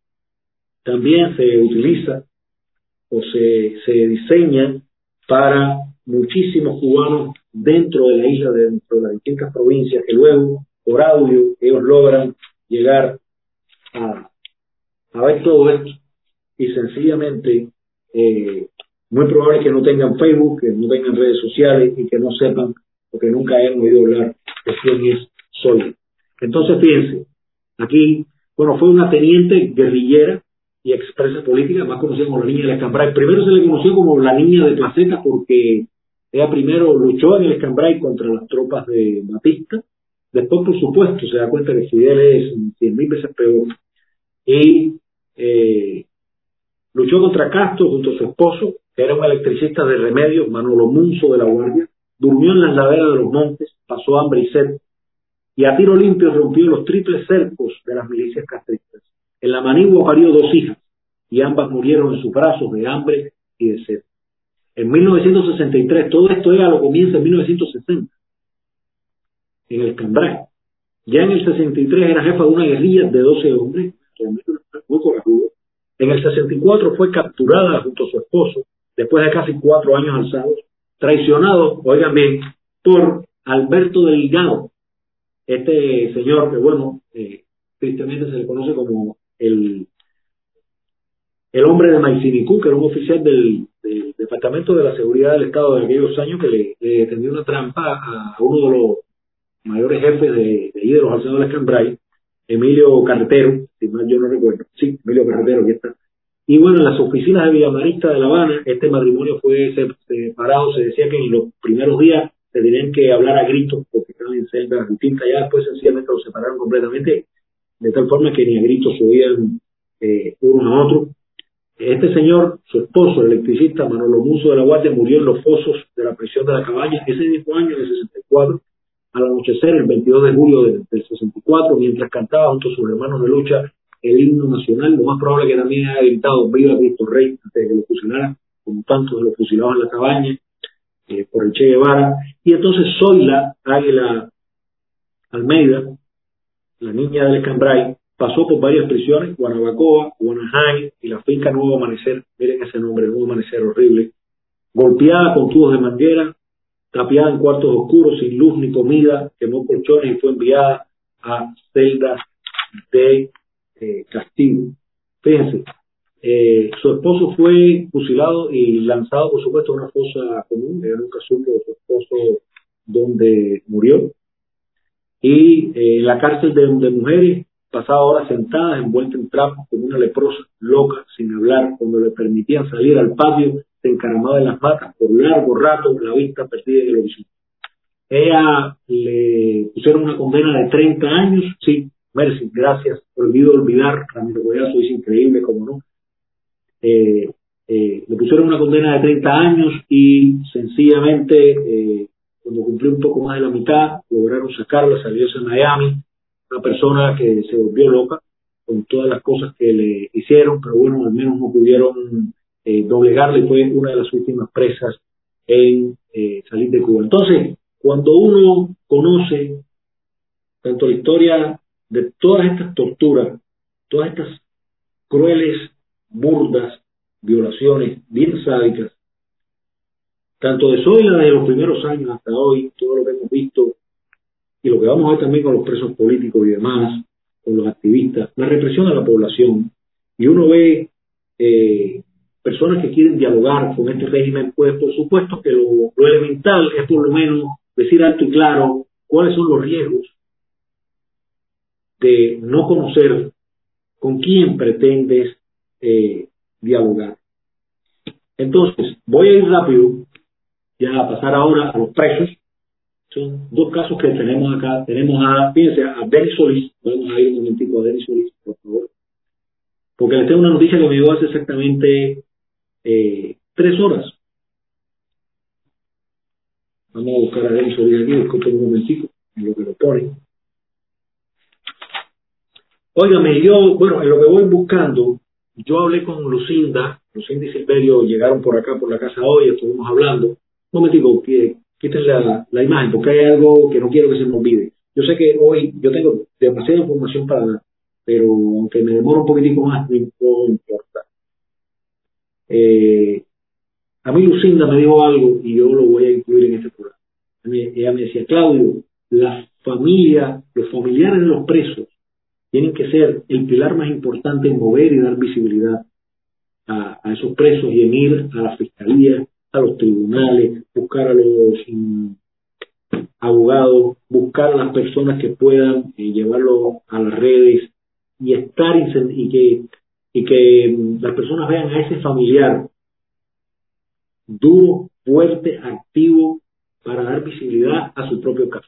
también se utiliza o se, se diseña para muchísimos cubanos dentro de la isla, dentro de las distintas provincias, que luego, por audio, ellos logran llegar a, ver todo esto y sencillamente eh, muy probable que no tengan Facebook, que no tengan redes sociales y que no sepan o que nunca hayan oído hablar de quién es Sol. Entonces, fíjense, aquí, bueno, fue una teniente guerrillera y expresa política, más conocida como la niña de la Escambray. Primero se le conoció como la niña de Placeta porque ella primero luchó en el Escambray contra las tropas de Batista, después, por supuesto, se da cuenta que Fidel es cien mil veces peor y eh, luchó contra Castro junto a su esposo, era un electricista de remedios, Manolo Munzo de la Guardia, durmió en las laderas de los montes, pasó hambre y sed, y a tiro limpio rompió los triples cercos de las milicias castristas. En la manigua parió dos hijas, y ambas murieron en sus brazos de hambre y de sed. En 1963, todo esto era lo comienza en 1960, en el Cambrai. Ya en el 63 era jefa de una guerrilla de 12 hombres, muy corajudo. En el 64 fue capturada junto a su esposo, después de casi cuatro años alzados, traicionado, oigan bien, por Alberto Delgado, este señor que, bueno, eh, tristemente se le conoce como el, el hombre de Maicinicú, que era un oficial del, Departamento de la Seguridad del Estado de aquellos años que le, tendió una trampa a uno de los mayores jefes de, de, de los alzadores Cambrai, Emilio Carretero, si mal yo no recuerdo, sí, Emilio Carretero, aquí está. Y bueno, en las oficinas de Villamarista de La Habana, este matrimonio fue separado, se decía que en los primeros días se tenían que hablar a gritos porque estaban en celdas distintas, ya después sencillamente los separaron completamente, de tal forma que ni a gritos se oían eh, unos a otros. Este señor, su esposo, el electricista Manolo Muso de la Guardia, murió en los fosos de la prisión de la cabaña ese mismo año, en el 64, al anochecer, el 22 de julio del, 64, mientras cantaba junto a sus hermanos de lucha el himno nacional. Lo más probable que también haya gritado Viva Cristo Rey antes de que lo fusilara, como tantos de los fusilados en la cabaña, eh, por el Che Guevara. Y entonces Zoila Águila Almeida, la niña del Escambray, pasó por varias prisiones, Guanabacoa, Guanajay y la finca Nuevo Amanecer, miren ese nombre, Nuevo Amanecer horrible, golpeada con tubos de manguera, tapiada en cuartos oscuros, sin luz ni comida, quemó colchones y fue enviada a celdas de eh, castigo. Fíjense, eh, su esposo fue fusilado y lanzado, por supuesto, a una fosa común, era nunca supo de su esposo donde murió. Y eh, en la cárcel de mujeres pasaba horas sentada, envuelta en trapos como una leprosa, loca, sin hablar, cuando le permitían salir al patio, se encaramaba en las patas por largo rato, la vista perdida en el horizonte. Ella le pusieron una condena de 30 años, sí, Mercy, gracias, olvido olvidar, Ramiro Goyazo es increíble, como no. Eh, eh, le pusieron una condena de 30 años y sencillamente, eh, cuando cumplió un poco más de la mitad, lograron sacarla, salió a Miami, una persona que se volvió loca con todas las cosas que le hicieron, pero bueno, al menos no pudieron eh, doblegarle, fue una de las últimas presas en eh, salir de Cuba. Entonces, cuando uno conoce tanto la historia de todas estas torturas, todas estas crueles, burdas, violaciones bien sádicas, tanto de Zoila desde los primeros años hasta hoy, todo lo que hemos visto y lo que vamos a ver también con los presos políticos y demás, con los activistas, la represión a la población. Y uno ve eh, personas que quieren dialogar con este régimen, pues por supuesto que lo, elemental es por lo menos decir alto y claro cuáles son los riesgos de no conocer con quién pretendes eh, dialogar. Entonces, voy a ir rápido, ya a pasar ahora a los presos, son dos casos que tenemos acá. Tenemos a, fíjense, a Denis Solís. Vamos a ir un momentico a Denis Solís, por favor. Porque les tengo una noticia que me dio hace exactamente eh, tres horas. Vamos a buscar a Denis Solís aquí, disculpen un momentico, en lo que lo pone. Óigame, yo, bueno, en lo que voy buscando, yo hablé con Lucinda, Lucinda y Silverio llegaron por acá, por la casa hoy, estuvimos hablando. Un momentico, que quiten la, la imagen, porque hay algo que no quiero que se me olvide. Yo sé que hoy yo tengo demasiada información para dar, pero aunque me demore un poquitico más, no importa. Eh, a mí Lucinda me dijo algo y yo lo voy a incluir en este programa. Ella me decía, Claudio, la familia, los familiares de los presos tienen que ser el pilar más importante en mover y dar visibilidad a, a esos presos y en ir a la fiscalía a los tribunales, buscar a los mm, abogados, buscar a las personas que puedan eh, llevarlo a las redes y estar y que y que mm, las personas vean a ese familiar duro, fuerte, activo para dar visibilidad a su propio caso.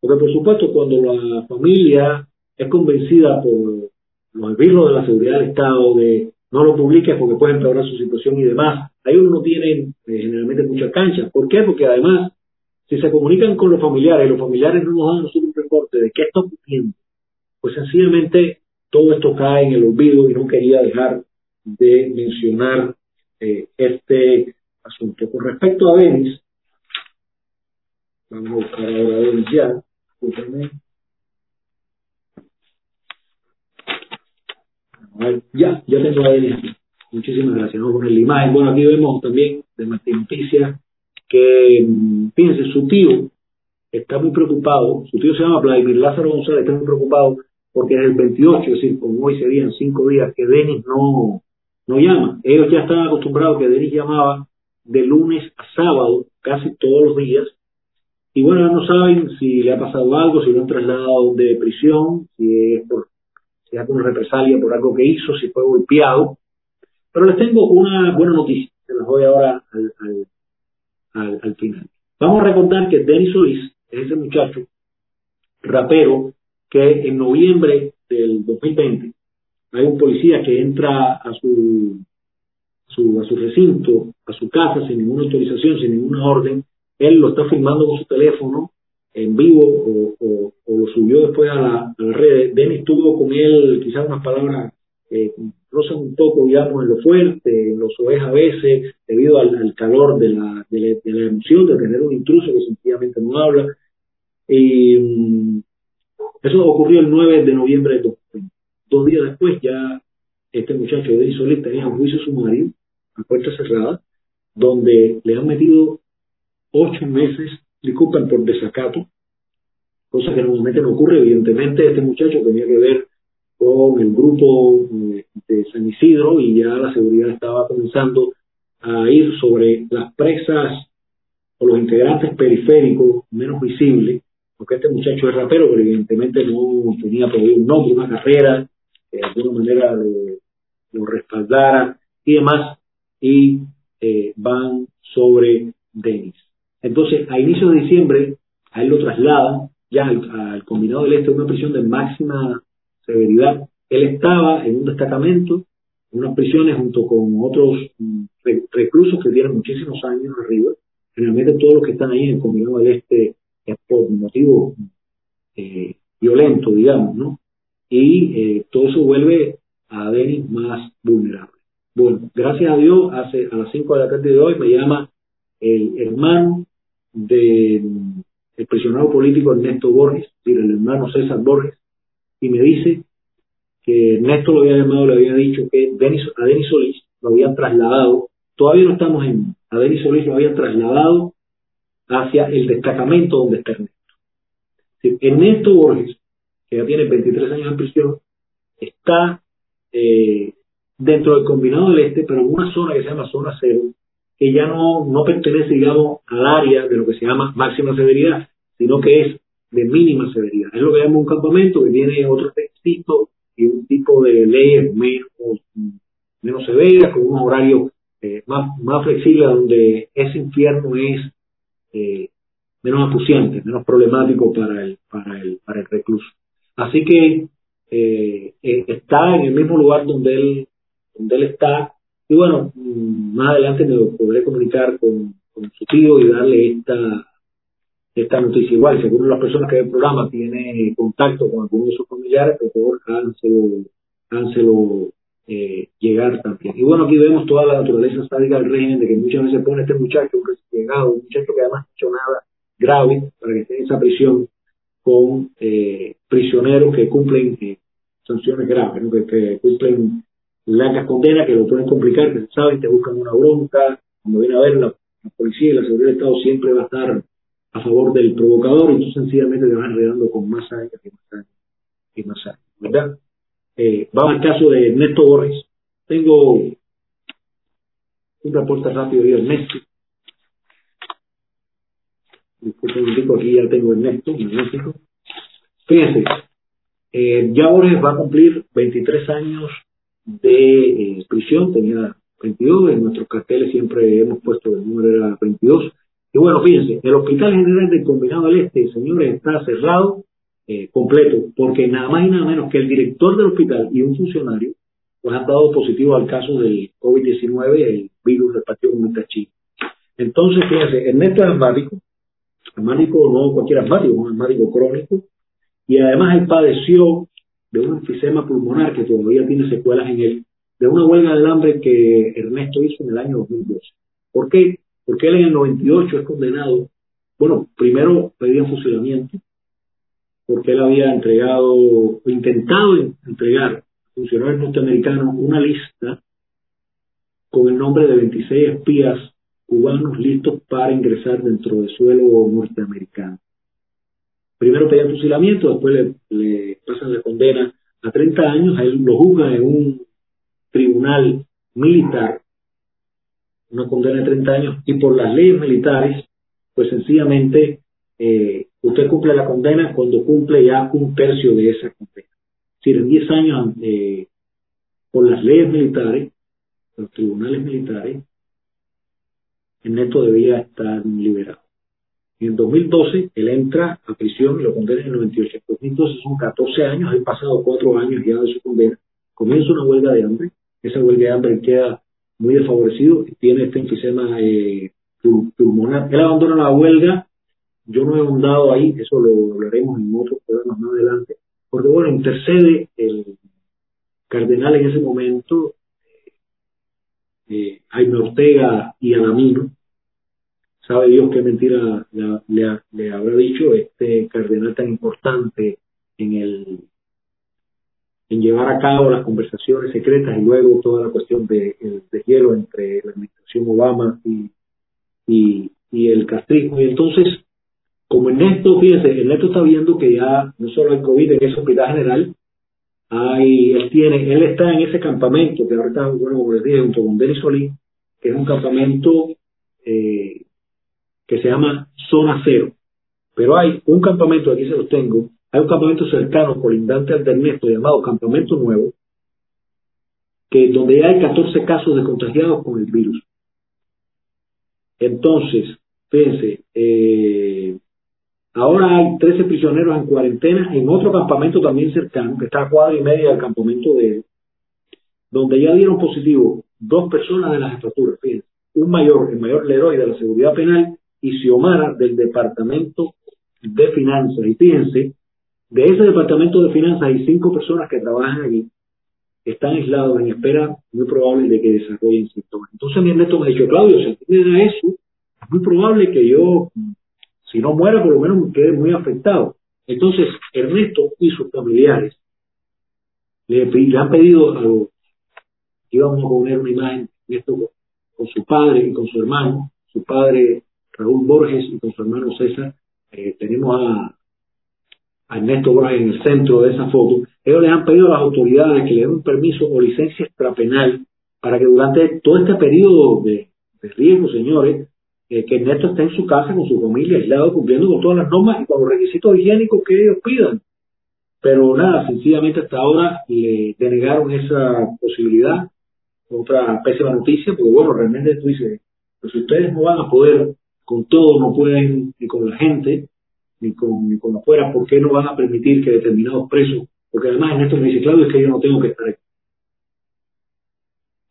Porque por supuesto cuando la familia es convencida por los esbirros de la seguridad del Estado de no lo publiques porque puede empeorar su situación y demás, ahí uno no tiene eh, generalmente mucha cancha. ¿Por qué? Porque además, si se comunican con los familiares, y los familiares no nos dan un reporte de qué está ocurriendo, pues sencillamente todo esto cae en el olvido y no quería dejar de mencionar eh, este asunto. Con respecto a Denis, vamos a buscar ahora a Denis ya, ya, tengo a Denis Muchísimas gracias. ¿no? Con el imagen. Bueno, aquí vemos también de Martín Noticias que, mm, fíjense, su tío está muy preocupado. Su tío se llama Vladimir Lázaro González, está muy preocupado porque es el 28, es decir, como hoy serían cinco días que Denis no, no llama. Ellos ya están acostumbrados que Denis llamaba de lunes a sábado, casi todos los días. Y bueno, no saben si le ha pasado algo, si lo han trasladado de prisión, si es por es alguna represalia por algo que hizo, si fue golpeado. Pero les tengo una buena noticia, se las doy ahora al, al, final. Vamos a recordar que Denis Solís es ese muchacho rapero que en noviembre del 2020 hay un policía que entra a su su, a su recinto, a su casa, sin ninguna autorización, sin ninguna orden, él lo está filmando con su teléfono en vivo o, lo subió después a la, red. Denis tuvo con él quizás unas palabras eh, rozan un poco, digamos, en lo fuerte, en los oes a veces, debido al, calor de la, de, la, emoción, de tener un intruso que sencillamente no habla. Y mm, eso ocurrió el 9 de noviembre de 2020. Dos días después ya este muchacho de Solís tenía un juicio sumario a puerta cerrada, donde le han metido ocho meses, disculpen por desacato, cosa que normalmente no ocurre. Evidentemente, este muchacho tenía que ver con el grupo de San Isidro y ya la seguridad estaba comenzando a ir sobre las presas o los integrantes periféricos menos visibles, porque este muchacho es rapero, pero evidentemente no tenía un nombre, una carrera, que de alguna manera lo respaldara y demás, y eh, van sobre Denis. Entonces, a inicios de diciembre, a él lo trasladan ya al, combinado del este, una prisión de máxima severidad. Él estaba en un destacamento, en unas prisiones junto con otros mm, reclusos que tienen muchísimos años arriba. Generalmente todos los que están ahí en el combinado del este es por motivo eh, violento, digamos, ¿no? Y eh, todo eso vuelve a Denis más vulnerable. Bueno, gracias a Dios, hace a las 5 de la tarde de hoy me llama el hermano del el prisionero político Ernesto Borges, el hermano César Borges, y me dice que Ernesto lo había llamado, le había dicho que Denis, a Denis Solís lo habían trasladado, todavía no estamos en, a Denis Solís lo habían trasladado hacia el destacamento donde está Ernesto. Ernesto Borges, que ya tiene 23 años en prisión, está eh, dentro del combinado del este, pero en una zona que se llama zona cero, que ya no, no pertenece, digamos, al área de lo que se llama máxima severidad, sino que es de mínima severidad. Es lo que llamamos un campamento que tiene otro textito y un tipo de leyes menos, menos severas, con un horario eh, más, más flexible, donde ese infierno es eh, menos acuciante, menos problemático para el, para el, para el recluso. Así que eh, está en el mismo lugar donde él, donde él está, y bueno, más adelante me podré comunicar con, su tío y darle esta, esta noticia. Igual, de las personas que ve el programa tiene contacto con alguno de sus familiares, por favor, háganselo, eh, llegar también. Y bueno, aquí vemos toda la naturaleza sádica del régimen, de que muchas veces pone este muchacho, un recién un muchacho que además no ha hecho nada grave para que esté en esa prisión con eh, prisioneros que cumplen eh, sanciones graves, que, que, cumplen largas condenas que lo pueden complicar, que saben, te buscan una bronca, cuando viene a ver la, policía y la seguridad del Estado siempre va a estar a favor del provocador y tú sencillamente te vas enredando con más años y más años y más años, ¿verdad? Eh, vamos al caso de Ernesto Borges. Tengo un reporte rápido de Ernesto. Disculpen un poco, aquí ya tengo Ernesto, Ernesto. Fíjense, eh, ya Borges va a cumplir 23 años de eh, prisión, tenía 22, en nuestros carteles siempre hemos puesto el número era 22. Y bueno, fíjense, el Hospital General del Combinado del Este, señores, está cerrado eh, completo, porque nada más y nada menos que el director del hospital y un funcionario pues han dado positivo al caso del COVID-19, el virus repartido con China. Entonces, fíjense, Ernesto es asmático, asmático no cualquier asmático, un asmático crónico, y además él padeció de un enfisema pulmonar que todavía tiene secuelas en él, de una huelga del hambre que Ernesto hizo en el año 2012. ¿Por qué? Porque él en el 98 es condenado, bueno, primero pedía fusilamiento, porque él había entregado, intentado entregar a funcionarios norteamericanos una lista con el nombre de 26 espías cubanos listos para ingresar dentro del suelo norteamericano primero pedían fusilamiento, después le, pasan la condena a 30 años, a él lo juzgan en un tribunal militar, una condena de 30 años, y por las leyes militares, pues sencillamente eh, usted cumple la condena cuando cumple ya un tercio de esa condena. Decir, en 10 años, eh, por las leyes militares, los tribunales militares, el neto debía estar liberado. Y en 2012 él entra a prisión y lo condena en 98. En 2012 son 14 años, han pasado 4 años ya de su condena. Comienza una huelga de hambre. Esa huelga de hambre queda muy desfavorecido, tiene este enfisema eh, pulmonar. Él abandona la huelga, yo no he ahondado ahí, eso lo hablaremos en otros programas más adelante, porque bueno, intercede el cardenal en ese momento, eh, Jaime Ortega y Adamino, sabe Dios qué mentira le, habrá dicho este cardenal tan importante en el en llevar a cabo las conversaciones secretas y luego toda la cuestión de, de hielo entre la administración Obama y, y, el castrismo. Y entonces, como Ernesto, fíjense, Ernesto está viendo que ya no solo hay COVID en ese hospital general, hay, él tiene, él está en ese campamento que ahora está, bueno, como les dije, junto con Denis Solí, que es un campamento eh, que se llama Zona Cero. Pero hay un campamento, aquí se los tengo, hay un campamento cercano, colindante al de Ernesto, llamado Campamento Nuevo, que donde hay 14 casos de contagiados con el virus. Entonces, fíjense, eh, ahora hay 13 prisioneros en cuarentena en otro campamento también cercano, que está a cuadra y media del campamento de él, donde ya dieron positivo dos personas de las estructuras, fíjense, un mayor, el mayor Leroy de la Seguridad Penal y Xiomara del Departamento de Finanzas. Y fíjense de ese departamento de finanzas hay cinco personas que trabajan allí, están aislados en espera muy probable de que desarrollen síntomas. Entonces mi Ernesto me ha dicho, Claudio, si tiene eso, es muy probable que yo, si no muera, por lo menos me quede muy afectado. Entonces Ernesto y sus familiares le, han pedido a los, íbamos a poner una imagen esto con su padre y con su hermano, su padre Raúl Borges y con su hermano César, eh, tenemos a Ernesto Borges en el centro de esa foto, ellos les han pedido a las autoridades que le den un permiso o licencia extrapenal para que durante todo este periodo de, riesgo, señores, eh, que Ernesto esté en su casa con su familia aislado, cumpliendo con todas las normas y con los requisitos higiénicos que ellos pidan. Pero nada, sencillamente hasta ahora le denegaron esa posibilidad. Otra pésima noticia, porque bueno, realmente tú dices, pues si ustedes no van a poder con todo, no pueden ni con la gente, ni con, ni con afuera, ¿por qué no van a permitir que determinados presos, porque además Ernesto me dice, es que yo no tengo que estar aquí.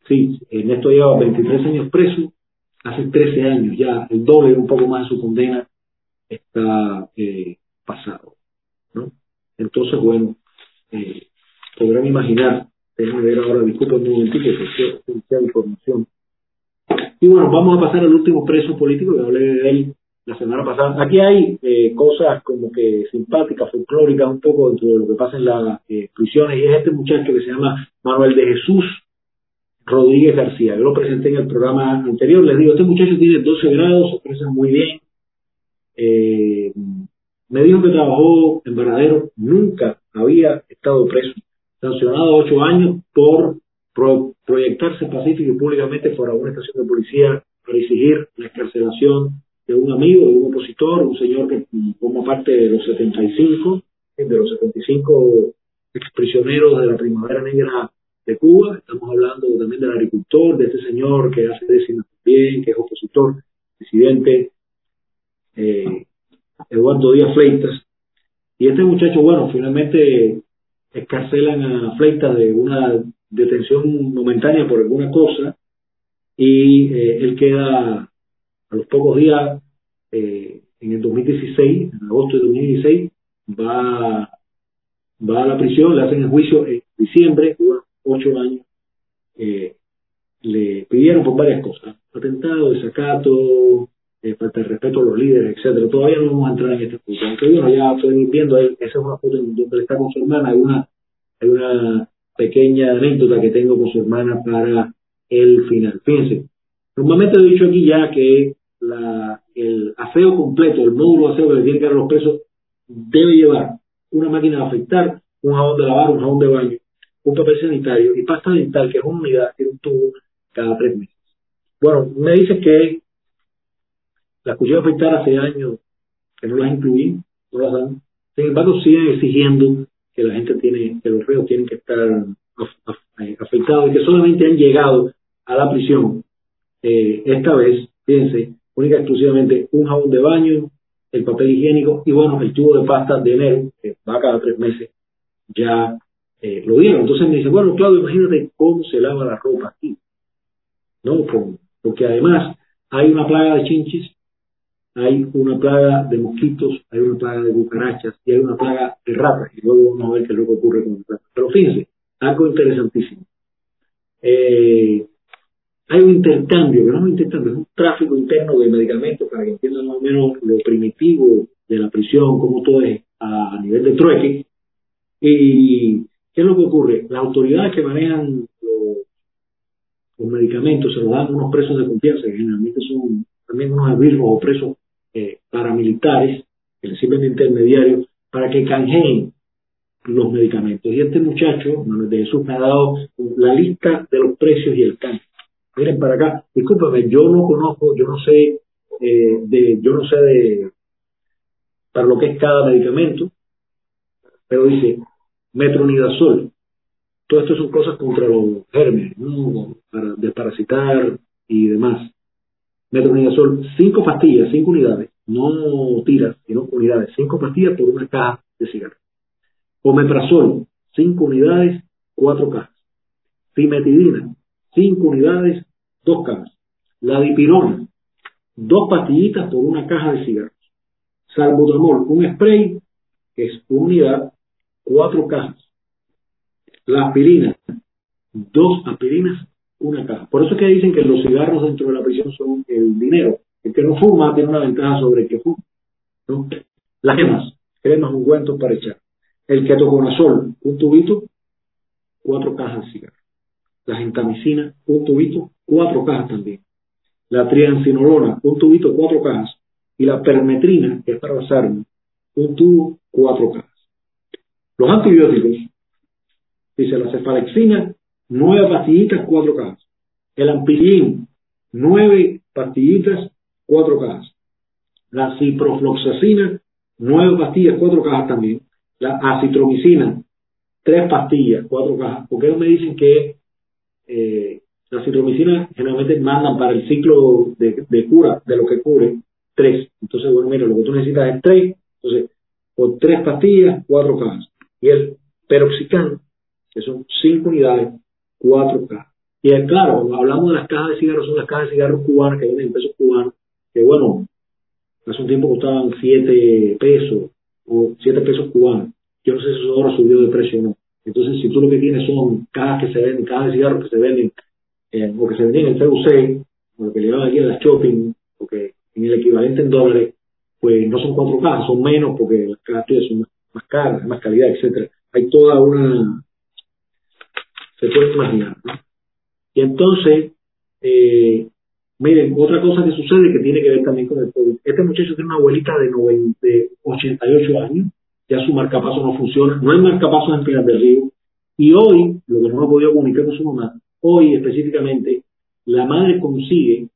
Sí, Ernesto lleva 23 años preso, hace 13 años ya, el doble, un poco más de su condena está eh, pasado. ¿no? Entonces, bueno, eh, podrán imaginar, déjenme ver ahora, disculpen un momentito, que es información. Y bueno, vamos a pasar al último preso político, que hablé de él la semana pasada. Aquí hay eh, cosas como que simpáticas, folclóricas, un poco dentro de lo que pasa en las eh, prisiones, y es este muchacho que se llama Manuel de Jesús Rodríguez García. Yo lo presenté en el programa anterior, les digo, este muchacho tiene 12 grados, se expresa muy bien. Eh, me dijo que trabajó en Varadero, nunca había estado preso, sancionado ocho años por proyectarse pacífico y públicamente fuera una estación de policía para exigir la escarcelación de un amigo, de un opositor, un señor que forma parte de los 75, de los 75 exprisioneros de la Primavera Negra de Cuba. Estamos hablando también del agricultor, de este señor que hace décimas también, que es opositor, presidente eh, Eduardo Díaz Fleitas. Y este muchacho, bueno, finalmente escarcelan a Fleitas de una detención momentánea por alguna cosa y eh, él queda a los pocos días, eh, en el 2016, en agosto de 2016, va, va a la prisión, le hacen el juicio en diciembre, ocho años. Eh, le pidieron por varias cosas, atentado, desacato, eh, falta de respeto a los líderes, etcétera. Todavía no vamos a entrar en esta foto, aunque bueno, ya estoy viendo, esa es una foto donde él está con su hermana, hay una, hay una pequeña anécdota que tengo con su hermana para el final. Fíjense, normalmente he dicho aquí ya que el aseo completo, el módulo de aseo que le tienen que dar los presos, debe llevar una máquina de afeitar, un jabón de lavar, un jabón de baño, un papel sanitario y pasta dental, que es una unidad, que un tubo cada tres meses. Bueno, me dice que las cuchillas de afeitar hace años que no las incluí, no las dan. Sin embargo, siguen exigiendo que la gente tiene, que los reos tienen que estar afeitados y que solamente han llegado a la prisión eh, esta vez, fíjense, única exclusivamente un jabón de baño, el papel higiénico y bueno, el tubo de pasta de enero, que va cada tres meses, ya eh, lo dieron. Entonces me dice, bueno, Claudio, imagínate cómo se lava la ropa aquí. ¿no? porque además hay una plaga de chinches, hay una plaga de mosquitos, hay una plaga de cucarachas y hay una plaga de ratas. Y luego vamos a ver qué es lo que ocurre con las ratas. Pero fíjense, algo interesantísimo. Eh, hay un intercambio, que no es un intercambio, es un tráfico interno de medicamentos para que entiendan más o menos lo primitivo de la prisión, cómo todo es a, nivel de trueque. ¿Y qué es lo que ocurre? Las autoridades que manejan los, medicamentos se los dan a unos presos de confianza, que generalmente son también unos albirros o presos eh, paramilitares, que les sirven de intermediarios, para que canjeen los medicamentos. Y este muchacho, Manuel de Jesús, me ha dado la lista de los precios y el canje. Miren para acá, discúlpame, yo no conozco, yo no sé eh, de, yo no sé de para lo que es cada medicamento, pero dice metronidazol. Todo esto son cosas contra los gérmenes, para desparasitar y demás. Metronidazol, cinco pastillas, cinco unidades, no tiras, sino unidades, cinco pastillas por una caja de cigarros. Omeprazol, cinco unidades, cuatro cajas. Cimetidina, cinco unidades, dos cajas. La dipirona, dos pastillitas por una caja de cigarros. Salbutamol, un spray, que es una unidad, cuatro cajas. La aspirina, dos aspirinas, una caja. Por eso es que dicen que los cigarros dentro de la prisión son el dinero. El que no fuma tiene una ventaja sobre el que fuma. ¿no? Las gemas, cremas, ungüentos para echar. El ketoconazol, un tubito, cuatro cajas de cigarros la gentamicina, un tubito, cuatro cajas también. La triancinolona, un tubito, cuatro cajas. Y la permetrina, que es para basarme, un tubo, cuatro cajas. Los antibióticos, dice la cefalexina, nueve pastillitas, cuatro cajas. El ampillín, nueve pastillitas, cuatro cajas. La ciprofloxacina, nueve pastillas, cuatro cajas también. La acitromicina, tres pastillas, cuatro cajas. ¿Por qué no me dicen que eh, la citromicina generalmente mandan para el ciclo de, cura, de lo que cubre, tres. Entonces, bueno, mira, lo que tú necesitas es tres. Entonces, por tres pastillas, cuatro cajas. Y el peroxicam, que son cinco unidades, cuatro cajas. Y es claro, hablamos de las cajas de cigarros, son las cajas de cigarros cubanas que venden en pesos cubanos, que bueno, hace un tiempo costaban siete pesos o siete pesos cubanos. Yo no sé si eso ahora subió de precio o no. Entonces, si tú lo que tienes son cajas que se venden, cajas de cigarros que se venden, eh, o que se venden en CUC, o lo que le llaman aquí en la shopping, porque en el equivalente en dólares, pues no son cuatro cajas, son menos porque las cajas tuyas son más, caras, más calidad, etcétera. Hay toda una, se puede imaginar, ¿no? Y entonces, eh, miren, otra cosa que sucede que tiene que ver también con el COVID. Este muchacho tiene una abuelita de, 90, de 88 años, ya su marcapaso no funciona, no hay marcapasos en Pinar del Río. Y hoy, lo que no ha podido comunicar con su mamá, hoy específicamente, la madre consigue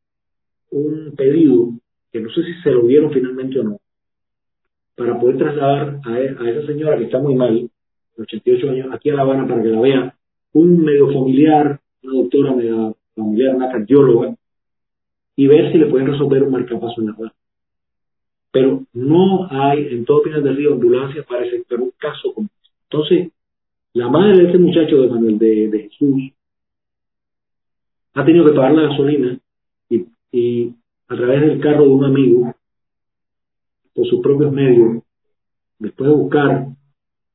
un pedido, que no sé si se lo dieron finalmente o no, para poder trasladar a, e, esa señora que está muy mal, de 88 años, aquí a La Habana para que la vea un medio familiar, una doctora medio familiar, una cardióloga, y ver si le pueden resolver un marcapaso en la Habana pero no hay en todo Pinar del Río ambulancias para pero un caso como este. Entonces, la madre de este muchacho de Manuel de, Jesús ha tenido que pagar la gasolina y, y, a través del carro de un amigo, por sus propios medios, después de buscar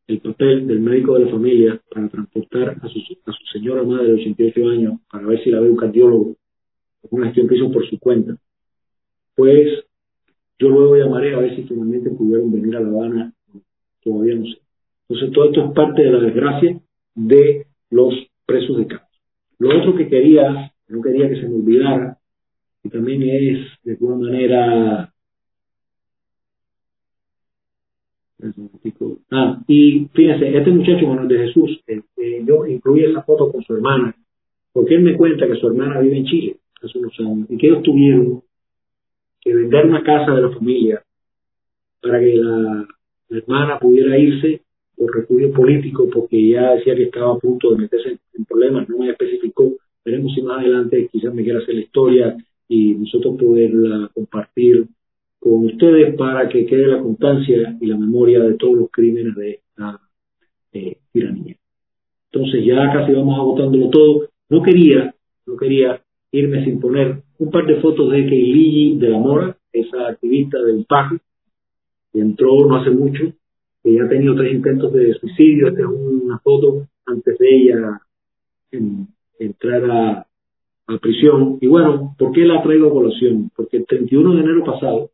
el papel del médico de la familia para transportar a su, a su señora madre de 88 años para ver si la ve un cardiólogo, una gestión que hizo por su cuenta, pues yo luego llamaré a ver si finalmente pudieron venir a La Habana, todavía no sé. Entonces todo esto es parte de la desgracia de los presos de campo. Lo otro que quería, no quería que se me olvidara, y también es de alguna manera Ah, y fíjense, este muchacho Manuel de Jesús, este, yo incluí esa foto con su hermana, porque él me cuenta que su hermana vive en Chile hace unos años, y que ellos tuvieron que vender una casa de la familia para que la, hermana pudiera irse por refugio político porque ya decía que estaba a punto de meterse en, problemas, no me especificó, veremos si más adelante quizás me quiera hacer la historia y nosotros poderla compartir con ustedes para que quede la constancia y la memoria de todos los crímenes de esta eh, tiranía. Entonces ya casi vamos agotándolo todo. No quería, no quería irme sin poner un par de fotos de Keiligi de la Mora, esa activista del PAC, que entró no hace mucho, que ya ha tenido tres intentos de suicidio. Esta es una foto antes de ella entrar a, a prisión. Y bueno, ¿por qué la traigo a colación? Porque el 31 de enero pasado,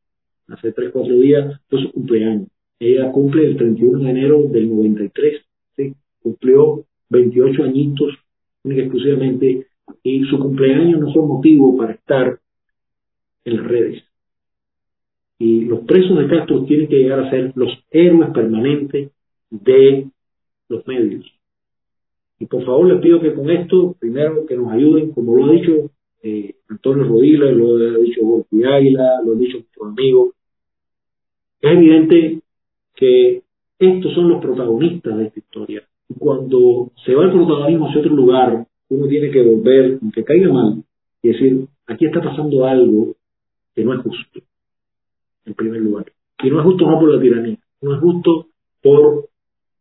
hace 3, 4 días, fue su cumpleaños. Ella cumple el 31 de enero del 93, ¿sí? cumplió 28 añitos exclusivamente, y su cumpleaños no son motivo para estar en las redes. Y los presos de Castro tienen que llegar a ser los héroes permanentes de los medios. Y por favor les pido que con esto, primero que nos ayuden, como lo ha dicho eh, Antonio Rodila, lo ha dicho Jorge Águila, lo ha dicho nuestro amigo, es evidente que estos son los protagonistas de esta historia. Cuando se va el protagonismo hacia otro lugar, uno tiene que volver, aunque caiga mal, y decir, aquí está pasando algo que no es justo, en primer lugar. Y no es justo no por la tiranía, no es justo por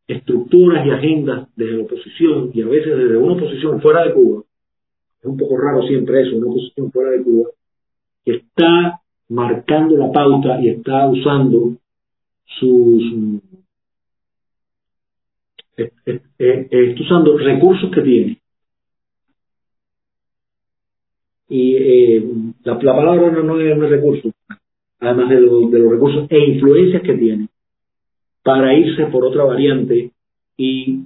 estructuras y agendas desde la oposición y a veces desde una oposición fuera de Cuba, es un poco raro siempre eso, una oposición fuera de Cuba, está marcando la pauta y está usando sus está usando recursos que tiene. Y eh, la, palabra no, es un recurso, además de, de los recursos e influencias que tiene para irse por otra variante y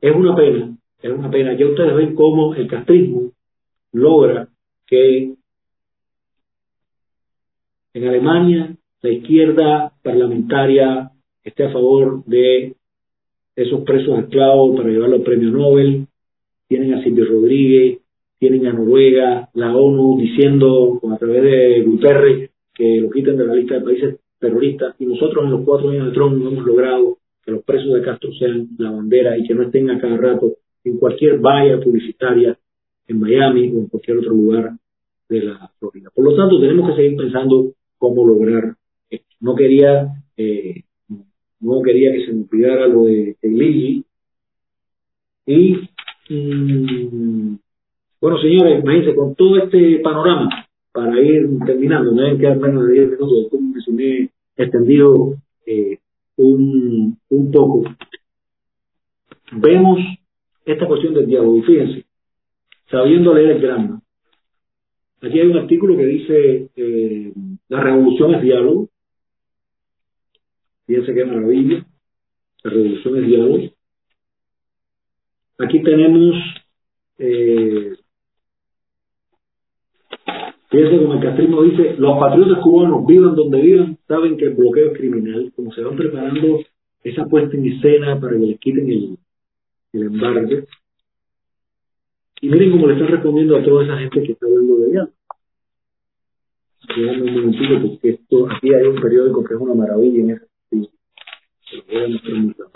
es una pena, es una pena. Ya ustedes ven cómo el castrismo logra que en Alemania la izquierda parlamentaria esté a favor de esos presos esclavos para llevarlo al premio Nobel, tienen a Silvio Rodríguez, tienen a Noruega, la ONU diciendo a través de Guterres que lo quiten de la lista de países terroristas y nosotros en los cuatro años de Trump hemos logrado que los presos de Castro sean la bandera y que no estén a cada rato en cualquier valla publicitaria en Miami o en cualquier otro lugar de la Florida. Por lo tanto, tenemos que seguir pensando cómo lograr esto. No quería, eh, no quería que se me olvidara lo de, Lili. Y, mm, bueno, señores, imagínense, con todo este panorama, para ir terminando, no deben quedar menos de 10 minutos, como me extendido eh, un poco. Vemos esta cuestión del diálogo, y fíjense, sabiendo leer el drama. Aquí hay un artículo que dice eh, la revolución es diálogo. Fíjense qué maravilla. La revolución es diálogo. Aquí tenemos eh, Fíjense como el castrismo dice, los patriotas cubanos vivan donde vivan, saben que el bloqueo es criminal, como se van preparando esa puesta en escena para que les quiten el, el embargo. Y miren cómo le están respondiendo a toda esa gente que está hablando de allá. Déjame un momentito, porque esto, aquí hay un periódico que es una maravilla en ese sentido. voy a mostrar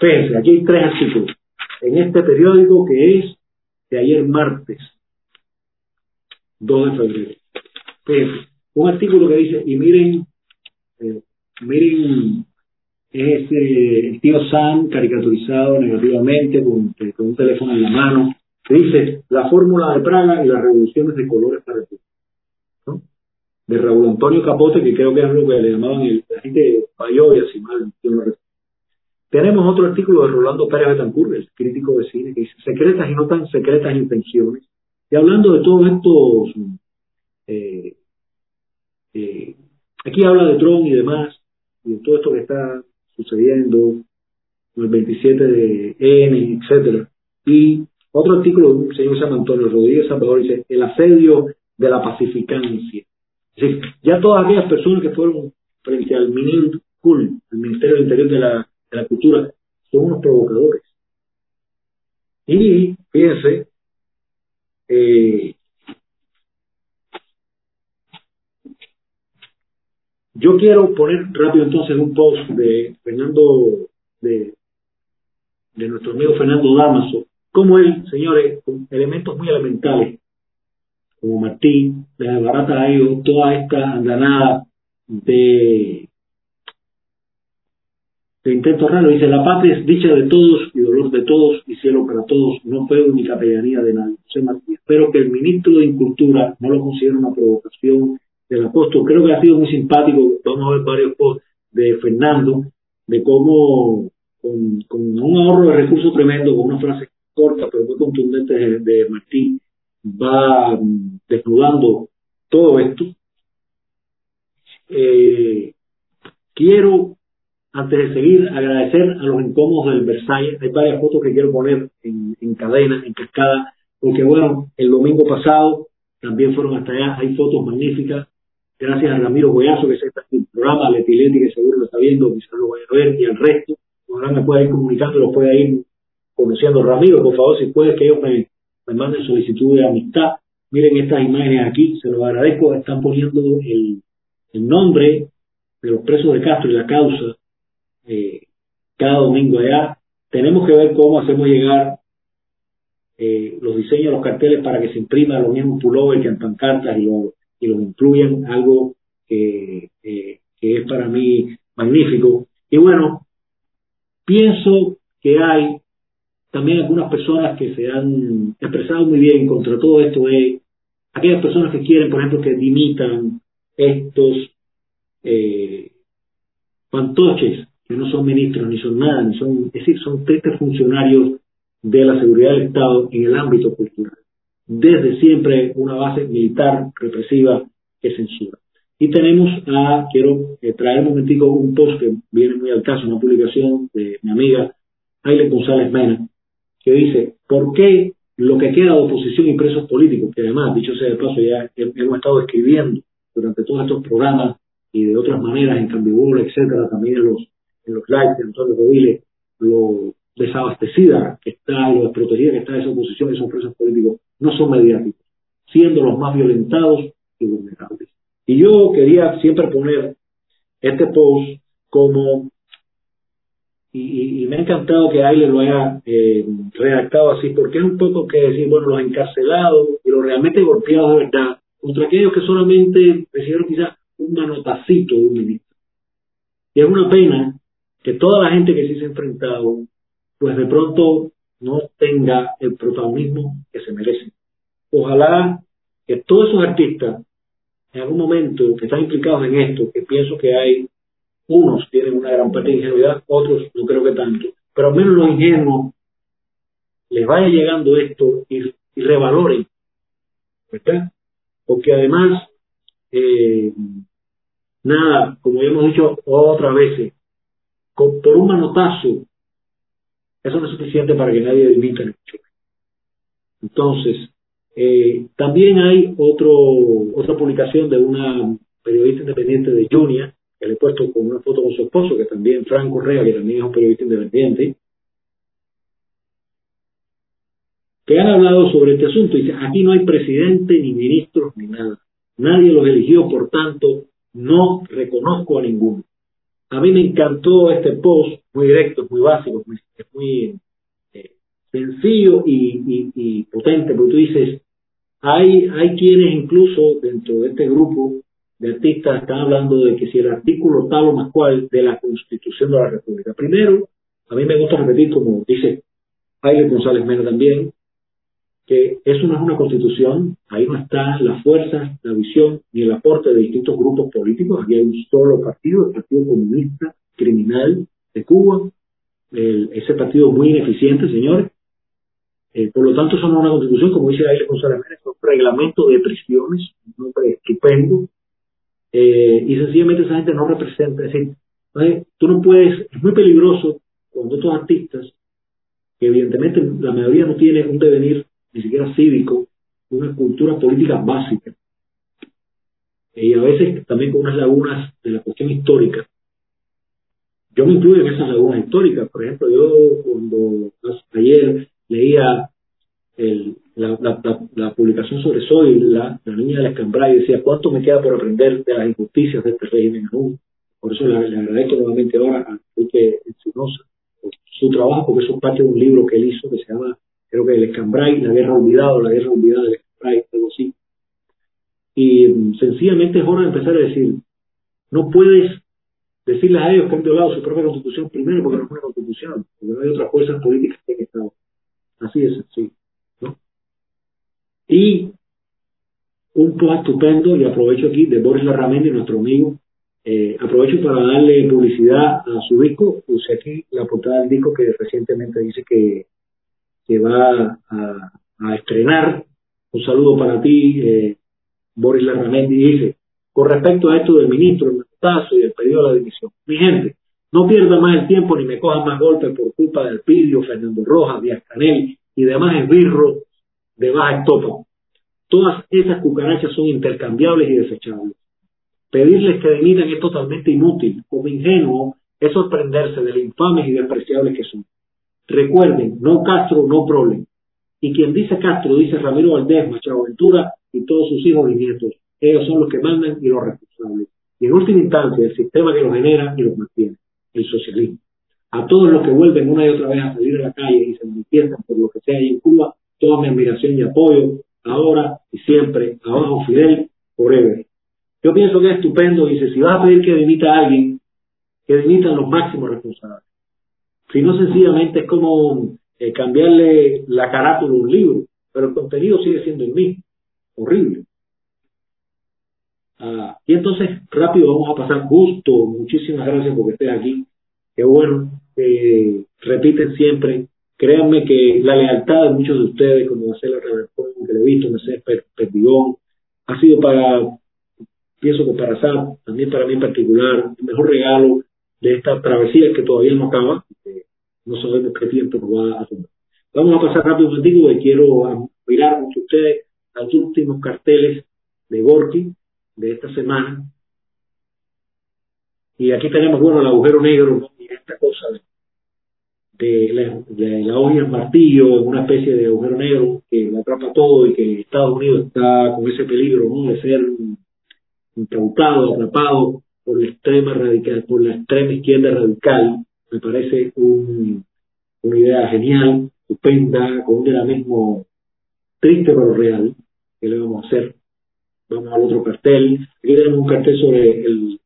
Fíjense, aquí hay tres artículos en este periódico que es de ayer martes, 2 de febrero. Pues, un artículo que dice, y miren, eh, miren ese el tío Sam caricaturizado negativamente con, con, un teléfono en la mano, que dice la fórmula de Praga y las revoluciones de colores para el ¿no? De Raúl Antonio Capote, que creo que es lo que le llamaban el, la gente si mal tenemos otro artículo de Rolando Pérez Betancourt, el crítico de cine, que dice secretas y no tan secretas intenciones. Y hablando de todos estos, eh, eh, aquí habla de Tron y demás, y de todo esto que está sucediendo, el 27 de N, etcétera. Y otro artículo un señor San Antonio Rodríguez Salvador dice, el asedio de la pacificancia. Es decir, ya todas aquellas personas que fueron frente al MININCUL, el Ministerio del Interior de la de la cultura, son unos provocadores. Y fíjense, eh, yo quiero poner rápido entonces un post de Fernando, de, nuestro amigo Fernando Damaso, como él, señores, con elementos muy elementales, como Martín, de barata ido toda esta andanada de de intento raro, dice, la patria es dicha de todos y dolor de todos y cielo para todos, no fue ni capellanía de nadie. Espero que el ministro de Incultura no lo considere una provocación del apóstol. Creo que ha sido muy simpático, vamos a ver varios posts de Fernando, de cómo con, un ahorro de recursos tremendo, con una frase corta pero muy contundente de, Martín, va mm, desnudando todo esto. Eh, quiero antes de seguir, agradecer a los incómodos del Versalles. Hay varias fotos que quiero poner en, cadena, en cascada, porque bueno, el domingo pasado también fueron hasta allá. Hay fotos magníficas. Gracias a Ramiro Goyazo, que está en el programa, Leti Leti, que seguro lo está viendo, quizás lo vaya a ver, y al resto. Ojalá me pueda ir comunicando, lo pueda ir conociendo. Ramiro, por favor, si puedes que ellos me, manden solicitud de amistad. Miren estas imágenes aquí, se los agradezco. Están poniendo el, nombre de los presos de Castro y la causa eh, cada domingo allá. Tenemos que ver cómo hacemos llegar eh, los diseños los carteles para que se impriman los mismos pullovers que en pancartas y, lo, y los incluyan, algo que, que es para mí magnífico. Y bueno, pienso que hay también algunas personas que se han expresado muy bien contra todo esto de aquellas personas que quieren, por ejemplo, que dimitan estos eh, fantoches que no son ministros ni son nada, ni son, es decir, son tristes funcionarios de la seguridad del Estado en el ámbito cultural. Desde siempre una base militar represiva que censura. Y tenemos a, quiero eh, traer un momentico un post que viene muy al caso, una publicación de mi amiga Aile González Mena, que dice, ¿por qué lo que queda de oposición y presos políticos, que además, dicho sea de paso, ya hemos estado escribiendo durante todos estos programas y de otras maneras en Cambio etcétera, también en los en los likes, en todos los lo desabastecida que está, lo desprotegida que está esa oposición, esos presos políticos, no son mediáticos, siendo los más violentados y vulnerables. Y yo quería siempre poner este post como, y, me ha encantado que Aile lo haya eh, redactado así, porque es un poco que decir, bueno, los encarcelados y los realmente golpeados de verdad, contra aquellos que solamente recibieron quizás un manotacito de un ministro. Y es una pena que toda la gente que sí se ha enfrentado, pues de pronto no tenga el protagonismo que se merece. Ojalá que todos esos artistas, en algún momento que están implicados en esto, que pienso que hay, unos tienen una gran parte de ingenuidad, otros no creo que tanto, pero al menos los ingenuos les vaya llegando esto y, revaloren, ¿verdad? Porque además, eh, nada, como ya hemos dicho otras veces, por un manotazo, eso no es suficiente para que nadie dimita el hecho. Entonces, eh, también hay otro, otra publicación de una periodista independiente de Junia, que le he puesto con una foto con su esposo, que también, Frank Correa, que también es un periodista independiente, que han hablado sobre este asunto. Y dice, aquí no hay presidente, ni ministros, ni nada. Nadie los eligió, por tanto, no reconozco a ninguno. A mí me encantó este post, muy directo, muy básico, muy, eh, sencillo y, potente, porque tú dices, hay, hay quienes incluso dentro de este grupo de artistas están hablando de que si el artículo tal o más cual de la Constitución de la República. Primero, a mí me gusta repetir, como dice Jaime González Mena también, eso no es una constitución, ahí no está la fuerza, la visión ni el aporte de distintos grupos políticos, aquí hay un solo partido, el Partido Comunista Criminal de Cuba, ese partido muy ineficiente, señores. Eh, por lo tanto, eso no es una constitución, como dice Aile González es un reglamento de prisiones, un nombre estupendo, eh, y sencillamente esa gente no representa, es decir, tú no puedes, es muy peligroso cuando estos artistas, que evidentemente la mayoría no tiene un devenir ni siquiera cívico, una cultura política básica. Y a veces también con unas lagunas de la cuestión histórica. Yo me incluyo en esas lagunas históricas. Por ejemplo, yo cuando ayer leía la, publicación sobre Soy, la, niña de la Escambray, decía, ¿cuánto me queda por aprender de las injusticias de este régimen aún? Por eso le, agradezco nuevamente ahora a Enrique Encinosa su trabajo, porque eso es parte de un libro que él hizo que se llama creo que el Escambray, la guerra olvidada, la guerra olvidada del Escambray, algo así. Y mm, sencillamente es hora de empezar a decir, no puedes decirles a ellos que han violado su propia constitución primero porque no es una constitución, porque no hay otras fuerzas políticas que han estado. Así es, así. ¿no? Y un post estupendo, y aprovecho aquí, de Boris Larramendi, nuestro amigo, eh, aprovecho para darle publicidad a su disco, puse aquí la portada del disco que recientemente dice que, que va a, estrenar. Un saludo para ti, eh, Boris Larramendi, dice, con respecto a esto del ministro, el y el pedido de la división. Mi gente, no pierda más el tiempo ni me cojan más golpes por culpa del Pidio, Fernando Rojas, Díaz Canel y demás esbirros de baja estopa. Todas esas cucarachas son intercambiables y desechables. Pedirles que demitan es totalmente inútil. Como ingenuo es sorprenderse de lo infames y despreciables que son. Recuerden, no Castro, no problema. Y quien dice Castro dice Ramiro Valdés, Machado Ventura y todos sus hijos y nietos. Ellos son los que mandan y los responsables. Y en última instancia, el sistema que los genera y los mantiene, el socialismo. A todos los que vuelven una y otra vez a salir a la calle y se manifiestan por lo que sea ahí en Cuba, toda mi admiración y apoyo, ahora y siempre, abajo Fidel, forever. Yo pienso que es estupendo, dice, si vas a pedir que dimita a alguien, que dimitan los máximos responsables. Si no, sencillamente es como eh, cambiarle la carátula a un libro, pero el contenido sigue siendo el mismo. Horrible. Ah, y entonces, rápido vamos a pasar. Gusto, muchísimas gracias porque estés aquí. Qué bueno. Eh, repiten siempre. Créanme que la lealtad de muchos de ustedes, como Marcela Revercón, que le he visto, Mercedes Perdigón, ha sido para, pienso que para Sam, también para mí en particular, el mejor regalo de esta travesía que todavía no acaba, no sabemos qué tiempo nos va a tomar. Vamos a pasar rápido un y quiero mirar con ustedes los últimos carteles de Gorky, de esta semana. Y aquí tenemos, bueno, el agujero negro, y esta cosa de, la, de la olla en martillo, una especie de agujero negro que lo atrapa todo y que Estados Unidos está con ese peligro de ser incautado, atrapado por la extrema radical, por la extrema izquierda radical. Me parece un, una idea genial, estupenda, con un dinamismo triste pero real. que le vamos a hacer? vamos al otro cartel. Aquí tenemos un cartel sobre el,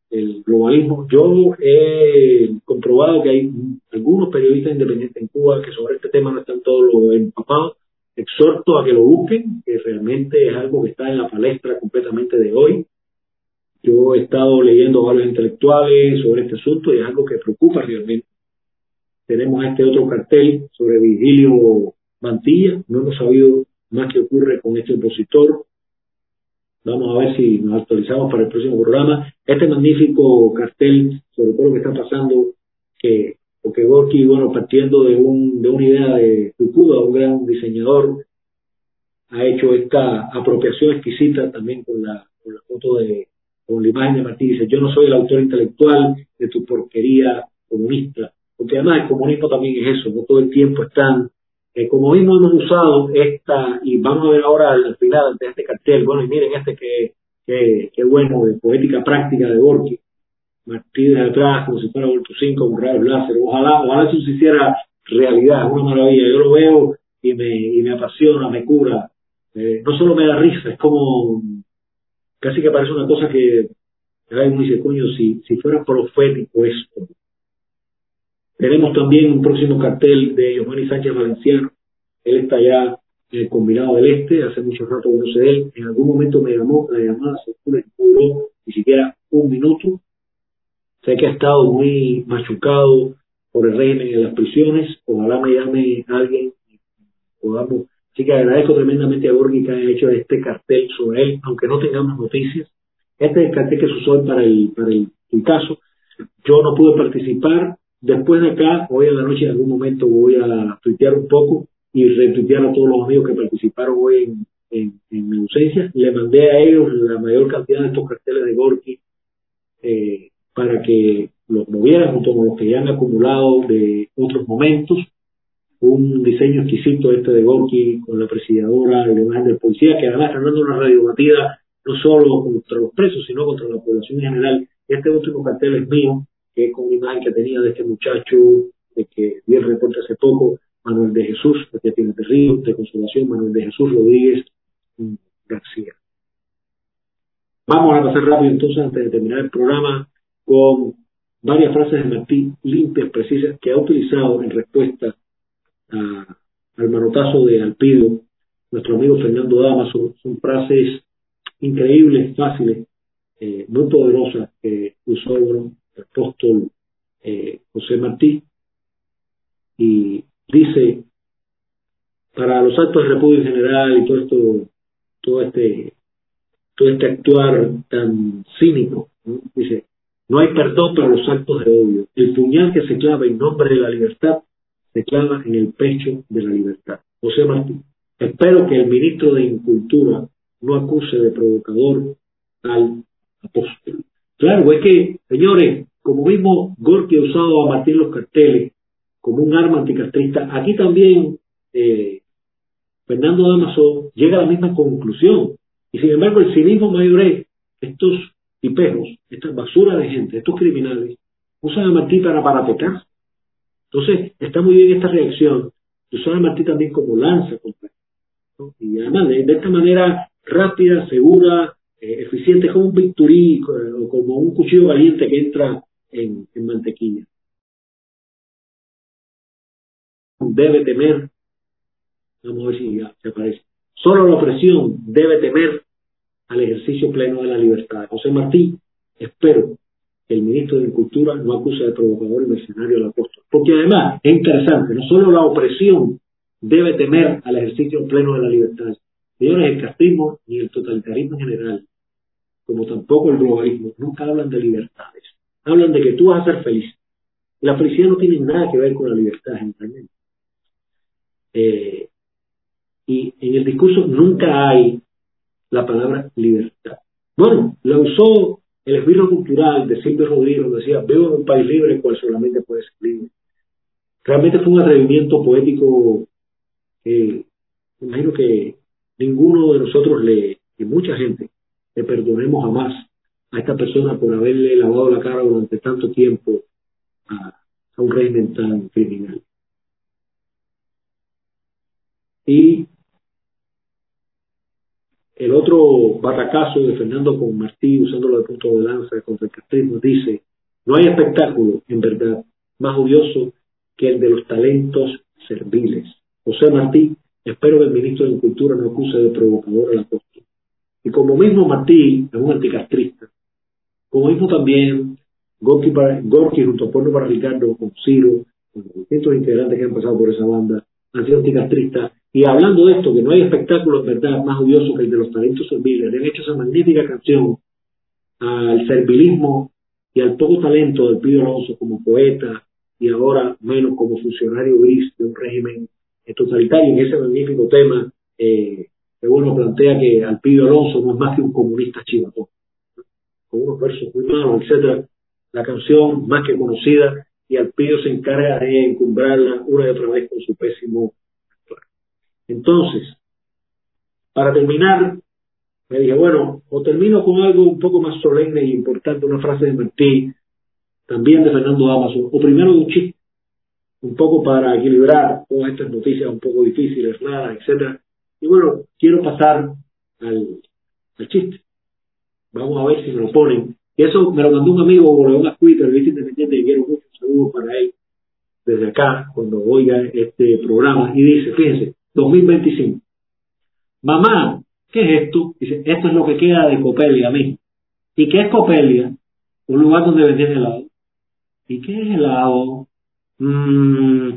globalismo. Yo he comprobado que hay algunos periodistas independientes en Cuba que sobre este tema no están todos los empapados. Exhorto a que lo busquen, que realmente es algo que está en la palestra completamente de hoy. Yo he estado leyendo varios intelectuales sobre este asunto y es algo que preocupa realmente. Tenemos este otro cartel sobre Virgilio Mantilla. No hemos sabido más qué ocurre con este opositor. Vamos a ver si nos actualizamos para el próximo programa. Este magnífico cartel sobre todo lo que está pasando, que porque Gorky, bueno, partiendo de, un, de una idea de Fukuda, un gran diseñador, ha hecho esta apropiación exquisita también con la, con la foto de, con la imagen de Martí. Dice, yo no soy el autor intelectual de tu porquería comunista. Porque además el comunismo también es eso, no todo el tiempo están eh, como mismo hemos usado esta, y vamos a ver ahora al final de este cartel, bueno, y miren este que, que, bueno, de poética práctica de Borges, Martínez de atrás, como si fuera Volto 5, con rayos láser, ojalá, ojalá eso se hiciera realidad, es una maravilla, yo lo veo y me, y me apasiona, me cura, eh, no solo me da risa, es como, casi que parece una cosa que, uno dice, coño, si, si fuera profético esto, tenemos también un próximo cartel de Giovanni Sánchez Valenciano. Él está ya en el combinado del este, hace mucho rato que no sé de él. En algún momento me llamó, la llamada se duró ni siquiera un minuto. Sé que ha estado muy machucado por el régimen en las prisiones. Ojalá me llame alguien y podamos. Así que agradezco tremendamente a Borghi que haya hecho este cartel sobre él, aunque no tengamos noticias. Este es el cartel que se usó para el, para el caso. Yo no pude participar, Después de acá, hoy en la noche en algún momento voy a tuitear un poco y retuitear a todos los amigos que participaron hoy en, mi ausencia. Le mandé a ellos la mayor cantidad de estos carteles de Gorky eh, para que los movieran junto con los que ya han acumulado de otros momentos. Un diseño exquisito este de Gorky con la presidiadora, la imagen del policía, que además está dando una radiobatida no solo contra los presos, sino contra la población en general. Este último cartel es mío, que con una imagen que tenía de este muchacho, de que vi el reporte hace poco, Manuel de Jesús, de tiene de Río, de Consolación, Manuel de Jesús Rodríguez García. Vamos a pasar rápido entonces, antes de terminar el programa, con varias frases de Martí limpias, precisas, que ha utilizado en respuesta al manotazo de Alpido, nuestro amigo Fernando Damaso. Son frases increíbles, fáciles, eh, muy poderosas que usó el apóstol eh, José Martí. Y dice, para los actos de repudio en general y todo esto, todo este, todo este actuar tan cínico, dice, no hay perdón para los actos de odio. El puñal que se clava en nombre de la libertad se clava en el pecho de la libertad. José Martín. Espero que el ministro de Incultura no acuse de provocador al apóstol. Claro, es que, señores, como mismo Gorky ha usado a Martín los carteles como un arma anticastrista, aquí también eh, Fernando Damaso llega a la misma conclusión. Y sin embargo, el cinismo mayor es estos tipejos, esta basura de gente, estos criminales, usan a Martí para parapetar. Entonces, está muy bien esta reacción. Usan a Martí también como lanza Y además, de, esta manera rápida, segura, eh, eficiente, como un bisturí o como un cuchillo valiente que entra en, mantequilla. Debe temer, vamos a ver si ya aparece. Solo la opresión debe temer al ejercicio pleno de la libertad. José Martí, espero el ministro de Cultura no acuse de provocador y mercenario al apóstol. Porque además es interesante, no solo la opresión debe temer al ejercicio pleno de la libertad. Señores, el castrismo ni el totalitarismo en general, como tampoco el globalismo, nunca hablan de libertades. Hablan de que tú vas a ser feliz. La felicidad no tiene nada que ver con la libertad, generalmente. Eh, y en el discurso nunca hay la palabra libertad. Bueno, la usó el esbirro cultural de Silvio Rodríguez, decía, veo un país libre cual solamente puede ser libre. Realmente fue un atrevimiento poético que imagino que ninguno de nosotros le, y mucha gente, le perdonemos jamás a esta persona por haberle lavado la cara durante tanto tiempo a, a un régimen tan criminal. Y el otro batacazo de Fernando con Martí, usándolo de punto de lanza contra el castrismo, dice, no hay espectáculo, en verdad, más odioso que el de los talentos serviles. José Martí, espero que el ministro de Cultura no acuse de provocador a la costa. Y como mismo Martí es un anticastrista, como mismo también Gorky, Gorky junto a Pueblo para Ricardo, con Ciro, con los distintos integrantes que han pasado por esa banda, han sido anticastristas y hablando de esto, que no hay espectáculo, verdad, más odioso que el de los talentos serviles, le han hecho esa magnífica canción al servilismo y al poco talento del Pío Alonso como poeta y ahora menos como funcionario gris de un régimen totalitario. En ese magnífico tema, eh, que uno plantea que Alpidio Alonso no es más que un comunista chivatón, con unos versos muy malos, etcétera. La canción más que conocida y Alpidio se encarga de encumbrarla una y otra vez con su pésimo entonces, para terminar, me dije, bueno, o termino con algo un poco más solemne e importante, una frase de Martí, también de Fernando Damaso, o primero un chiste, un poco para equilibrar todas estas noticias un poco difíciles, raras, etcétera. Y bueno, quiero pasar al, al chiste. Vamos a ver si me lo ponen. Y eso me lo mandó un amigo, Boleón Ascuita, el independiente, y quiero mucho. Saludo para él desde acá, cuando oiga este programa. Y dice, fíjense, 2025. Mamá, ¿qué es esto? Dice, esto es lo que queda de Copelia, mí. ¿Y qué es Copelia? Un lugar donde venden helado. ¿Y qué es helado? Mm,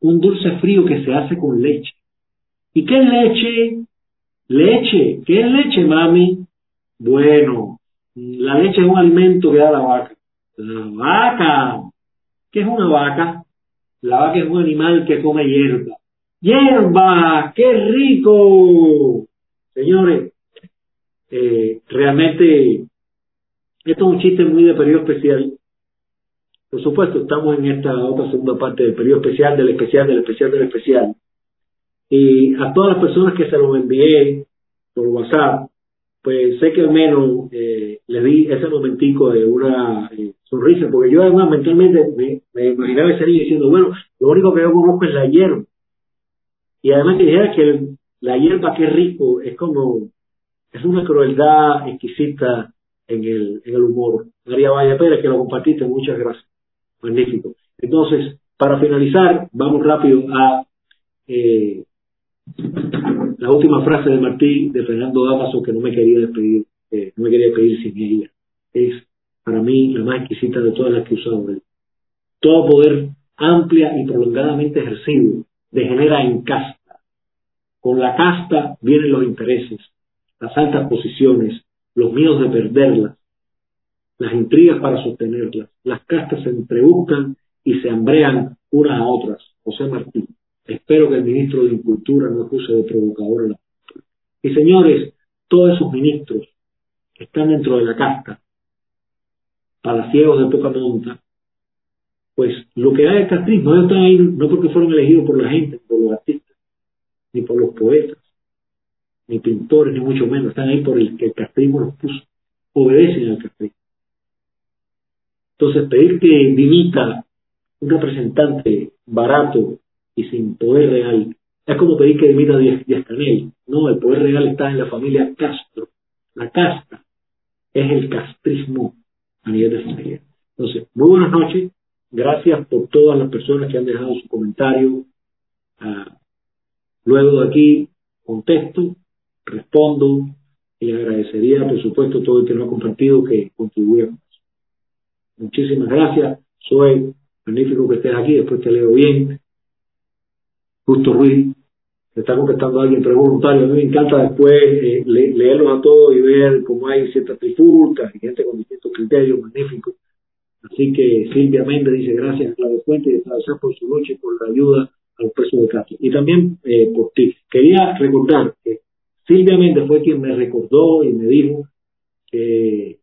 un dulce frío que se hace con leche. ¿Y qué es leche? Leche. ¿Qué es leche, mami? Bueno, la leche es un alimento que da la vaca. La vaca. ¿Qué es una vaca? La vaca es un animal que come hierba. ¡Hierba! ¡Qué rico! Señores, eh, realmente esto es un chiste muy de periodo especial. Por supuesto, estamos en esta otra segunda parte del periodo especial, del especial, del especial, del especial. Y a todas las personas que se lo envié por WhatsApp, pues sé que al menos eh, les di ese momentico de una eh, sonrisa, porque yo además mentalmente me, imaginaba ese niño diciendo, bueno, lo único que yo conozco es la hierba. Y además que dijera que la hierba que rico es como, es una crueldad exquisita en el, en el humor. María Valle Pérez, que lo compartiste, muchas gracias. Magnífico. Entonces, para finalizar, vamos rápido a eh, la última frase de Martí, de Fernando Damaso, que no me quería despedir, eh, no me quería despedir sin ella. Es, para mí, la más exquisita de todas las que usado él. Todo poder amplia y prolongadamente ejercido degenera en casta. Con la casta vienen los intereses, las altas posiciones, los miedos de perderlas, las intrigas para sostenerlas. Las castas se entrebuscan y se hambrean unas a otras. José Martín. Espero que el ministro de Incultura no acuse de provocador a la Y señores, todos esos ministros están dentro de la casta, palaciegos de poca monta, pues lo que hay es castrismo. Ellos están ahí no porque fueron elegidos por la gente, por los artistas, ni por los poetas, ni pintores, ni mucho menos. Están ahí por el que el castrismo los puso. Obedecen al castrismo. Entonces, pedir que dimita un representante barato y sin poder real es como pedir que dimita Díaz, Canel. No, el poder real está en la familia Castro. La casta es el castrismo a nivel de familia. Entonces, muy buenas noches. Gracias por todas las personas que han dejado su comentario. Ah, luego de aquí contesto, respondo y agradecería, por supuesto, todo el que no ha compartido que contribuya. Muchísimas gracias. Soy magnífico que estés aquí. Después te leo bien. Justo Ruiz, te está contestando alguien prevoluntario. A mí me encanta después eh, leerlos a todos y ver cómo hay ciertas trifulcas y gente con distintos criterios. Magnífico. Así que Silvia Méndez dice gracias a la Fuente y gracias por su lucha y por la ayuda a los presos de Castro. Y también eh, por ti. Quería recordar que Silvia Méndez fue quien me recordó y me dijo que,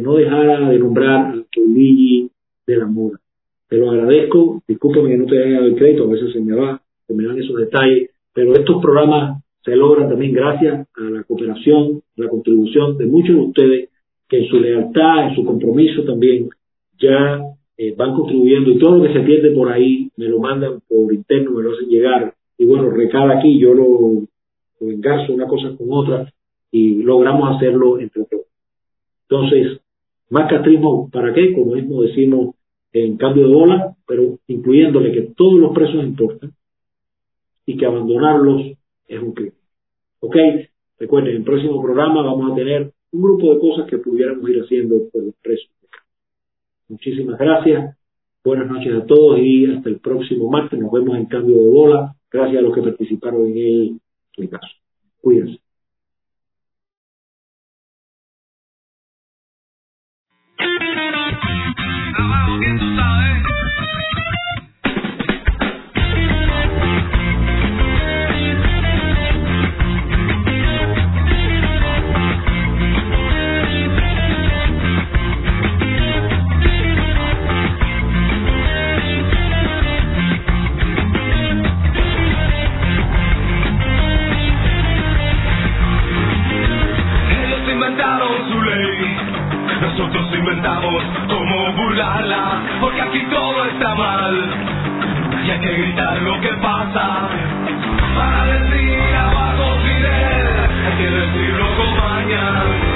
no dejara de nombrar al Keuligi de la Mora. Te lo agradezco, discúlpeme que no te haya dado el crédito, a veces se me va, se me dan esos detalles, pero estos programas se logran también gracias a la cooperación, la contribución de muchos de ustedes que en su lealtad, en su compromiso también ya eh, van contribuyendo y todo lo que se pierde por ahí me lo mandan por interno, me lo hacen llegar y bueno, recala aquí, yo lo, lo una cosa con otra y logramos hacerlo entre todos. Entonces, más catrismo, ¿para qué? Como mismo decimos en cambio de bola, pero incluyéndole que todos los presos importan y que abandonarlos es un crimen. ¿Ok? Recuerden, en el próximo programa vamos a tener un grupo de cosas que pudiéramos ir haciendo por los presos. Muchísimas gracias. Buenas noches a todos y hasta el próximo martes. Nos vemos en cambio de bola. Gracias a los que participaron en el, caso. Cuídense. Que gritar lo que pasa, para decir abajo Fidel, hay que decirlo con mañana.